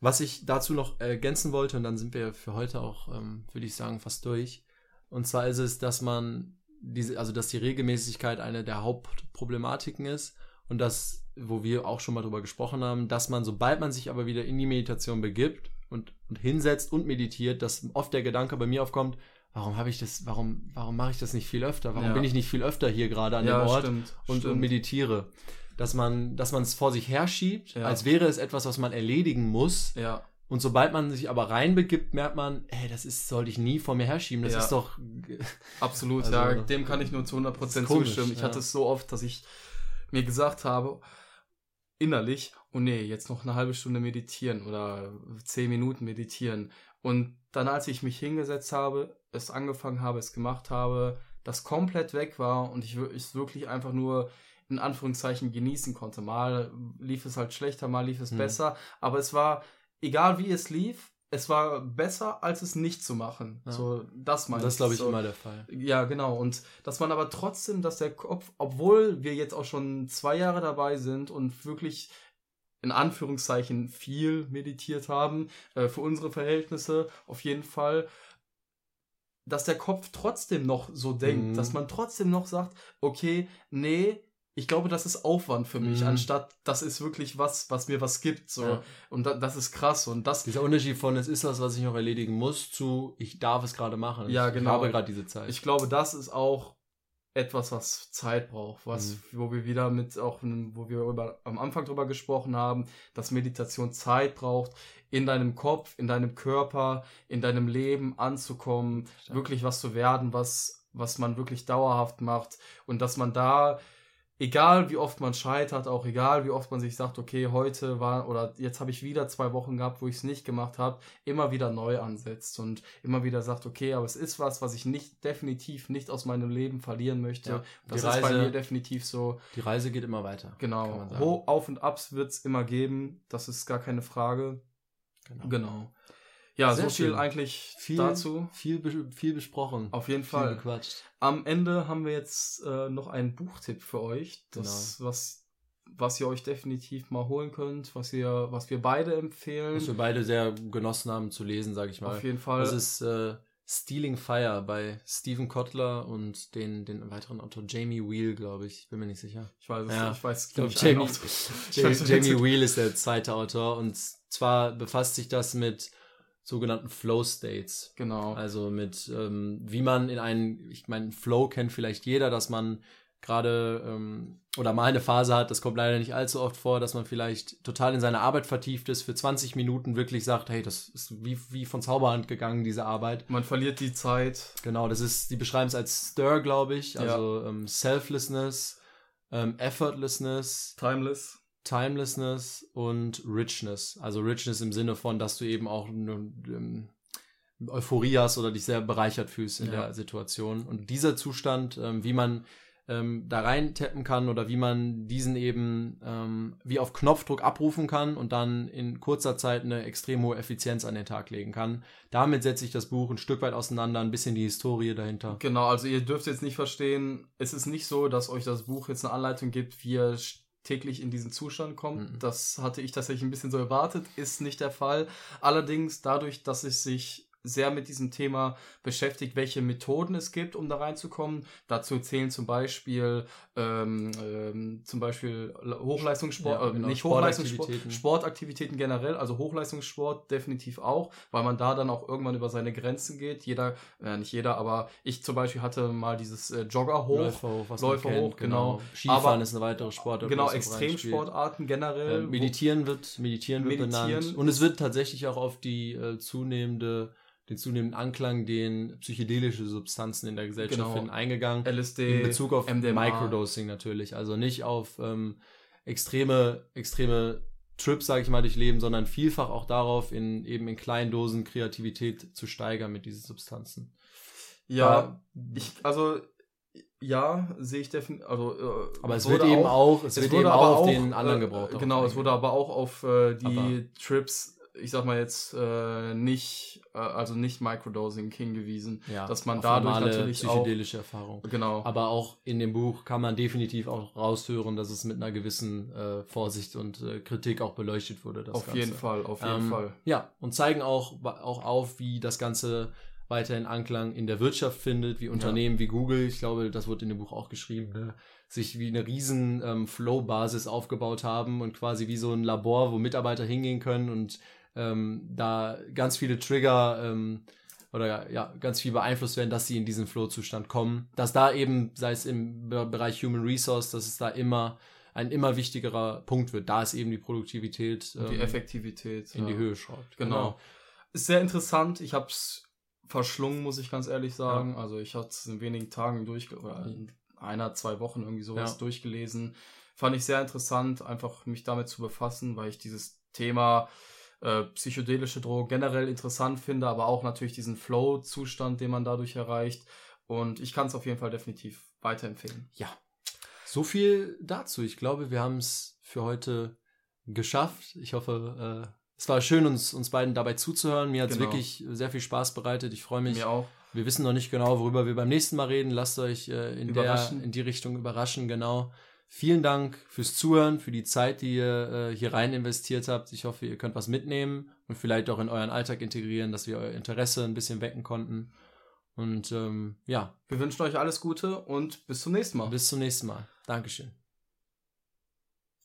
was ich dazu noch ergänzen wollte, und dann sind wir für heute auch, ähm, würde ich sagen, fast durch. Und zwar ist es, dass man diese, also dass die Regelmäßigkeit eine der Hauptproblematiken ist und das, wo wir auch schon mal drüber gesprochen haben, dass man, sobald man sich aber wieder in die Meditation begibt und, und hinsetzt und meditiert, dass oft der Gedanke bei mir aufkommt, warum habe ich das, warum, warum mache ich das nicht viel öfter? Warum ja. bin ich nicht viel öfter hier gerade an ja, dem Ort stimmt, und, stimmt. und meditiere? Dass man, dass man es vor sich herschiebt, ja. als wäre es etwas, was man erledigen muss. Ja. Und sobald man sich aber reinbegibt, merkt man, hey, das ist, sollte ich nie vor mir herschieben. Das ist doch. Absolut, also, ja. Dem kann ich nur zu 100% zustimmen. Ich hatte es so oft, dass ich mir gesagt habe, innerlich, oh nee, jetzt noch eine halbe Stunde meditieren oder zehn Minuten meditieren. Und dann, als ich mich hingesetzt habe, es angefangen habe, es gemacht habe, das komplett weg war und ich es wirklich einfach nur in Anführungszeichen genießen konnte. Mal lief es halt schlechter, mal lief es mhm. besser, aber es war, egal wie es lief, es war besser, als es nicht zu machen. Ja. So, das meine Das ist, glaube ich, so. immer der Fall. Ja, genau. Und dass man aber trotzdem, dass der Kopf, obwohl wir jetzt auch schon zwei Jahre dabei sind und wirklich in Anführungszeichen viel meditiert haben, äh, für unsere Verhältnisse auf jeden Fall, dass der Kopf trotzdem noch so denkt, mhm. dass man trotzdem noch sagt, okay, nee, ich glaube, das ist Aufwand für mich, mhm. anstatt das ist wirklich was, was mir was gibt. So. Ja. Und da, das ist krass. Und das. Dieser Unterschied von es ist was, was ich noch erledigen muss, zu ich darf es gerade machen. Ja, genau. Ich habe gerade diese Zeit. Ich glaube, das ist auch etwas, was Zeit braucht, was, mhm. wo wir wieder mit auch, wo wir über, am Anfang drüber gesprochen haben, dass Meditation Zeit braucht, in deinem Kopf, in deinem Körper, in deinem Leben anzukommen, Stimmt. wirklich was zu werden, was, was man wirklich dauerhaft macht und dass man da egal wie oft man scheitert, auch egal wie oft man sich sagt, okay, heute war oder jetzt habe ich wieder zwei Wochen gehabt, wo ich es nicht gemacht habe, immer wieder neu ansetzt und immer wieder sagt, okay, aber es ist was, was ich nicht definitiv nicht aus meinem Leben verlieren möchte. Ja, das Reise, ist bei mir definitiv so. Die Reise geht immer weiter. Genau. Ho Auf und Abs wird es immer geben, das ist gar keine Frage. Genau. genau. Ja, Sehr so viel schön. eigentlich viel, dazu. Viel, viel besprochen. Auf jeden Fall. Viel bequatscht. Am Ende haben wir jetzt äh, noch einen Buchtipp für euch, das, genau. was, was ihr euch definitiv mal holen könnt, was ihr, was wir beide empfehlen. Was wir beide sehr genossen haben zu lesen, sage ich mal. Auf jeden Fall. Das ist äh, Stealing Fire bei Stephen Kotler und den, den weiteren Autor Jamie Wheel, glaube ich. Bin mir nicht sicher. Ich weiß es ja. Ich weiß, ich glaub, Jamie, Jamie, Jamie Wheel ist der zweite Autor und zwar befasst sich das mit sogenannten Flow States. Genau. Also mit, ähm, wie man in einen, ich meine, Flow kennt vielleicht jeder, dass man gerade ähm, oder mal eine Phase hat, das kommt leider nicht allzu oft vor, dass man vielleicht total in seine Arbeit vertieft ist, für 20 Minuten wirklich sagt, hey, das ist wie, wie von Zauberhand gegangen, diese Arbeit. Man verliert die Zeit. Genau, das ist, die beschreiben es als Stir, glaube ich, also ja. ähm, Selflessness, ähm, Effortlessness. Timeless. Timelessness und Richness. Also Richness im Sinne von, dass du eben auch eine, ähm, Euphorie hast oder dich sehr bereichert fühlst in ja. der Situation. Und dieser Zustand, ähm, wie man ähm, da rein tappen kann oder wie man diesen eben ähm, wie auf Knopfdruck abrufen kann und dann in kurzer Zeit eine extrem hohe Effizienz an den Tag legen kann. Damit setze ich das Buch ein Stück weit auseinander, ein bisschen die Historie dahinter. Genau, also ihr dürft jetzt nicht verstehen, es ist nicht so, dass euch das Buch jetzt eine Anleitung gibt, wie ihr täglich in diesen Zustand kommt. Mhm. Das hatte ich tatsächlich ein bisschen so erwartet, ist nicht der Fall. Allerdings dadurch, dass es sich sehr mit diesem Thema beschäftigt, welche Methoden es gibt, um da reinzukommen. Dazu zählen zum Beispiel ähm, ähm, zum Beispiel Hochleistungssport, ja, genau. äh, nicht Hochleistungssport, Sportaktivitäten generell, also Hochleistungssport definitiv auch, weil man da dann auch irgendwann über seine Grenzen geht. Jeder, äh, nicht jeder, aber ich zum Beispiel hatte mal dieses äh, Jogger hoch, Läufer hoch, was Läufer kennt, hoch, genau. genau. Skifahren aber, ist eine weitere Sportart. Genau, Extremsportarten generell. Äh, meditieren wird, meditieren wird meditieren benannt. Und es wird tatsächlich auch auf die äh, zunehmende den zunehmenden Anklang, den psychedelische Substanzen in der Gesellschaft genau. finden, eingegangen. LSD, in Bezug auf MDMA. Microdosing natürlich. Also nicht auf ähm, extreme, extreme Trips, sage ich mal, durchleben, sondern vielfach auch darauf, in eben in kleinen Dosen Kreativität zu steigern mit diesen Substanzen. Ja, ich, also ja, sehe ich definitiv. Also, äh, aber es wird eben auch, es, es wird eben auch auf den anderen gebraucht. Genau, es wurde aber auch auf äh, die aber Trips ich sag mal jetzt, äh, nicht, äh, also nicht Microdosing hingewiesen, ja, dass man dadurch natürlich psychedelische auch, Erfahrung. Genau. Aber auch in dem Buch kann man definitiv auch raushören, dass es mit einer gewissen äh, Vorsicht und äh, Kritik auch beleuchtet wurde. auf Ganze. jeden Fall, auf jeden ähm, Fall. Ja, und zeigen auch, auch auf, wie das Ganze weiterhin Anklang in der Wirtschaft findet, wie Unternehmen ja. wie Google, ich glaube, das wurde in dem Buch auch geschrieben, ne, sich wie eine riesen ähm, Flow-Basis aufgebaut haben und quasi wie so ein Labor, wo Mitarbeiter hingehen können und ähm, da ganz viele Trigger ähm, oder ja, ganz viel beeinflusst werden, dass sie in diesen Flow-Zustand kommen. Dass da eben, sei es im Bereich Human Resource, dass es da immer ein immer wichtigerer Punkt wird. Da ist eben die Produktivität. Ähm, die Effektivität. In ja. die Höhe schraubt. Genau. genau. Ist sehr interessant. Ich habe es verschlungen, muss ich ganz ehrlich sagen. Ja. Also ich hatte es in wenigen Tagen durch, oder in einer, zwei Wochen irgendwie sowas ja. durchgelesen. Fand ich sehr interessant, einfach mich damit zu befassen, weil ich dieses Thema äh, psychedelische Drogen generell interessant finde, aber auch natürlich diesen Flow-Zustand, den man dadurch erreicht. Und ich kann es auf jeden Fall definitiv weiterempfehlen. Ja. So viel dazu. Ich glaube, wir haben es für heute geschafft. Ich hoffe, äh, es war schön, uns, uns beiden dabei zuzuhören. Mir hat es genau. wirklich sehr viel Spaß bereitet. Ich freue mich. Mir auch. Wir wissen noch nicht genau, worüber wir beim nächsten Mal reden. Lasst euch äh, in, der, in die Richtung überraschen, genau. Vielen Dank fürs Zuhören, für die Zeit, die ihr äh, hier rein investiert habt. Ich hoffe, ihr könnt was mitnehmen und vielleicht auch in euren Alltag integrieren, dass wir euer Interesse ein bisschen wecken konnten. Und ähm, ja. Wir wünschen euch alles Gute und bis zum nächsten Mal. Bis zum nächsten Mal. Dankeschön.